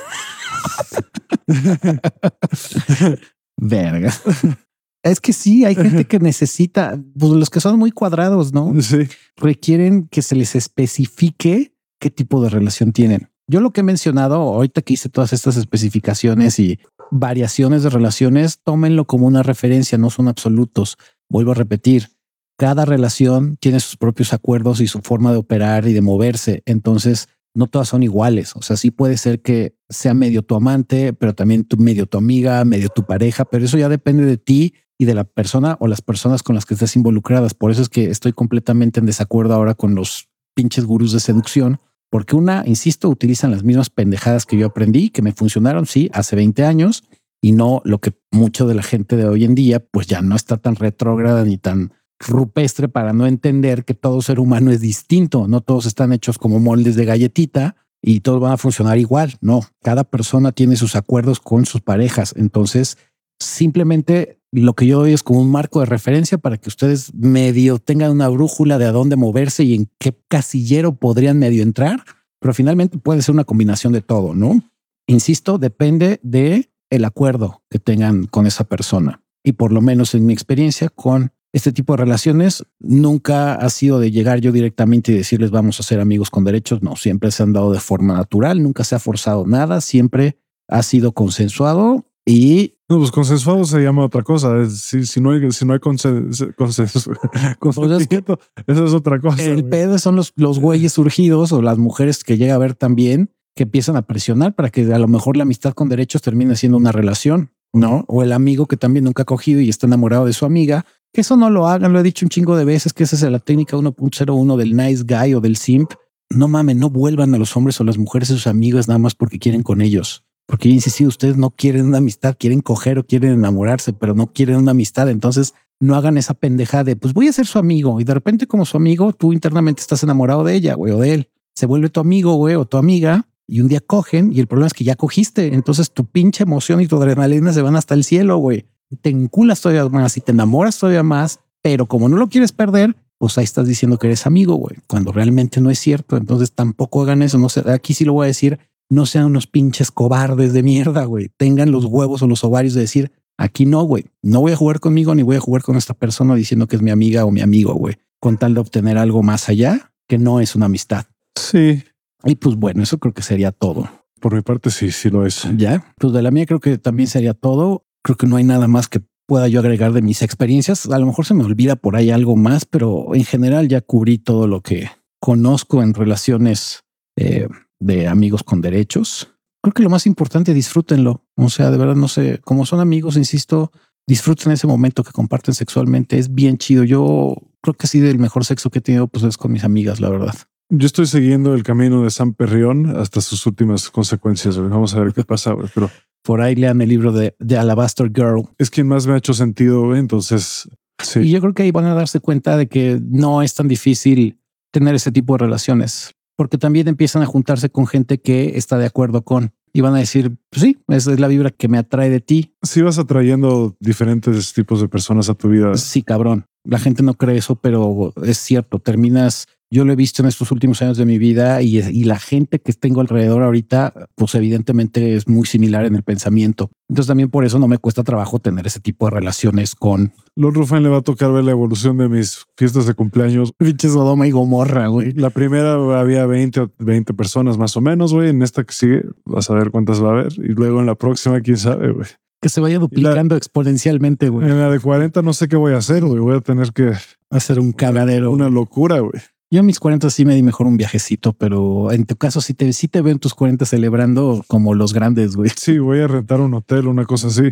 B: Verga. Es que sí, hay gente que necesita, pues los que son muy cuadrados, ¿no?
A: Sí.
B: Requieren que se les especifique qué tipo de relación tienen. Yo lo que he mencionado ahorita que hice todas estas especificaciones y variaciones de relaciones, tómenlo como una referencia, no son absolutos. Vuelvo a repetir, cada relación tiene sus propios acuerdos y su forma de operar y de moverse. Entonces, no todas son iguales. O sea, sí puede ser que sea medio tu amante, pero también tu, medio tu amiga, medio tu pareja, pero eso ya depende de ti y de la persona o las personas con las que estés involucradas. Por eso es que estoy completamente en desacuerdo ahora con los pinches gurús de seducción, porque una, insisto, utilizan las mismas pendejadas que yo aprendí, que me funcionaron, sí, hace 20 años, y no lo que mucho de la gente de hoy en día, pues ya no está tan retrógrada ni tan rupestre para no entender que todo ser humano es distinto. No todos están hechos como moldes de galletita y todos van a funcionar igual. No, cada persona tiene sus acuerdos con sus parejas. Entonces, simplemente lo que yo doy es como un marco de referencia para que ustedes medio tengan una brújula de a dónde moverse y en qué casillero podrían medio entrar, pero finalmente puede ser una combinación de todo, ¿no? Insisto, depende de el acuerdo que tengan con esa persona. Y por lo menos en mi experiencia con este tipo de relaciones nunca ha sido de llegar yo directamente y decirles vamos a ser amigos con derechos. No, siempre se han dado de forma natural, nunca se ha forzado nada, siempre ha sido consensuado y
A: no, pues consensuado se llama otra cosa. Si, si no hay, si no hay consenso, consenso, consentimiento, eso es otra cosa.
B: El pedo son los, los güeyes surgidos o las mujeres que llega a ver también que empiezan a presionar para que a lo mejor la amistad con derechos termine siendo una relación, ¿no? O el amigo que también nunca ha cogido y está enamorado de su amiga. Que eso no lo hagan, lo he dicho un chingo de veces, que esa es la técnica 1.01 del nice guy o del simp. No mames, no vuelvan a los hombres o las mujeres a sus amigos nada más porque quieren con ellos. Porque yo insisto, ustedes no quieren una amistad, quieren coger o quieren enamorarse, pero no quieren una amistad. Entonces no hagan esa pendeja de pues voy a ser su amigo y de repente como su amigo tú internamente estás enamorado de ella güey, o de él. Se vuelve tu amigo güey, o tu amiga y un día cogen y el problema es que ya cogiste. Entonces tu pinche emoción y tu adrenalina se van hasta el cielo, güey. Te enculas todavía más y te enamoras todavía más, pero como no lo quieres perder, pues ahí estás diciendo que eres amigo, güey, cuando realmente no es cierto. Entonces tampoco hagan eso. No sé, aquí sí lo voy a decir. No sean unos pinches cobardes de mierda, güey. Tengan los huevos o los ovarios de decir aquí no, güey. No voy a jugar conmigo ni voy a jugar con esta persona diciendo que es mi amiga o mi amigo, güey, con tal de obtener algo más allá que no es una amistad.
A: Sí,
B: y pues bueno, eso creo que sería todo.
A: Por mi parte, sí, sí lo es.
B: Ya, pues de la mía creo que también sería todo. Creo que no hay nada más que pueda yo agregar de mis experiencias. A lo mejor se me olvida por ahí algo más, pero en general ya cubrí todo lo que conozco en relaciones eh, de amigos con derechos. Creo que lo más importante, disfrútenlo. O sea, de verdad, no sé, como son amigos, insisto, disfruten ese momento que comparten sexualmente. Es bien chido. Yo creo que sí, del mejor sexo que he tenido, pues es con mis amigas, la verdad.
A: Yo estoy siguiendo el camino de San Perrión hasta sus últimas consecuencias. Vamos a ver qué pasa, pero
B: por ahí lean el libro de, de Alabaster Girl.
A: Es quien más me ha hecho sentido. Entonces, sí.
B: Y yo creo que ahí van a darse cuenta de que no es tan difícil tener ese tipo de relaciones, porque también empiezan a juntarse con gente que está de acuerdo con y van a decir, pues sí, esa es la vibra que me atrae de ti.
A: Sí, vas atrayendo diferentes tipos de personas a tu vida.
B: Sí, cabrón. La gente no cree eso, pero es cierto. Terminas yo lo he visto en estos últimos años de mi vida y, y, la gente que tengo alrededor ahorita, pues evidentemente es muy similar en el pensamiento. Entonces también por eso no me cuesta trabajo tener ese tipo de relaciones con...
A: Lord Rufan le va a tocar ver la evolución de mis fiestas de cumpleaños.
B: Pinche Sodoma y Gomorra, güey.
A: La primera había 20 20 personas más o menos, güey. En esta que sigue vas a ver cuántas va a haber. Y luego en la próxima, quién sabe, güey.
B: Que se vaya duplicando la, exponencialmente, güey.
A: En la de 40 no sé qué voy a hacer, güey. Voy a tener que...
B: Hacer un cagadero.
A: Una locura, güey.
B: Yo a mis 40 sí me di mejor un viajecito, pero en tu caso sí te, sí te veo en tus 40 celebrando como los grandes, güey.
A: Sí, voy a rentar un hotel, una cosa así.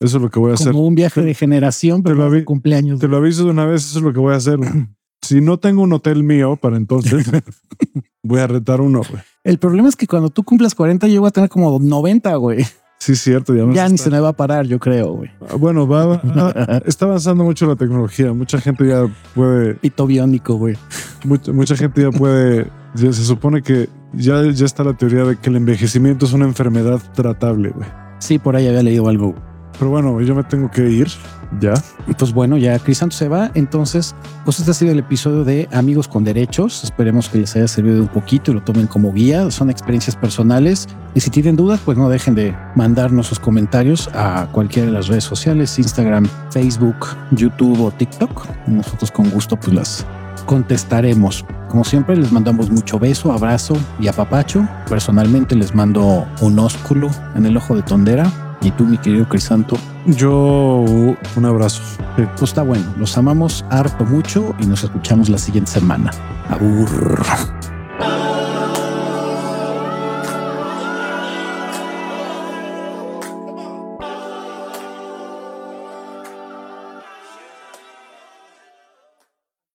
A: Eso es lo que voy a hacer.
B: Como un viaje de generación, pero de cumpleaños.
A: Te lo aviso de una vez, eso es lo que voy a hacer. si no tengo un hotel mío para entonces, voy a rentar uno, güey.
B: El problema es que cuando tú cumplas 40, yo voy a tener como 90, güey.
A: Sí, cierto. Ya,
B: ya ni se me va a parar, yo creo, güey.
A: Bueno, va, va, está avanzando mucho la tecnología. Mucha gente ya puede.
B: Pito biónico, güey.
A: Mucha, mucha, gente ya puede. Ya se supone que ya, ya está la teoría de que el envejecimiento es una enfermedad tratable, güey.
B: Sí, por ahí había leído algo.
A: Pero bueno, yo me tengo que ir. Ya.
B: Pues bueno, ya Crisanto se va. Entonces, pues este ha sido el episodio de Amigos con Derechos. Esperemos que les haya servido un poquito y lo tomen como guía. Son experiencias personales. Y si tienen dudas, pues no dejen de mandarnos sus comentarios a cualquiera de las redes sociales, Instagram, Facebook, YouTube o TikTok. Nosotros con gusto pues las contestaremos. Como siempre, les mandamos mucho beso, abrazo y apapacho. Personalmente les mando un ósculo en el ojo de tondera. Y tú, mi querido Crisanto.
A: Yo un abrazo.
B: Sí. Pues está bueno. Los amamos harto mucho y nos escuchamos la siguiente semana. Abur.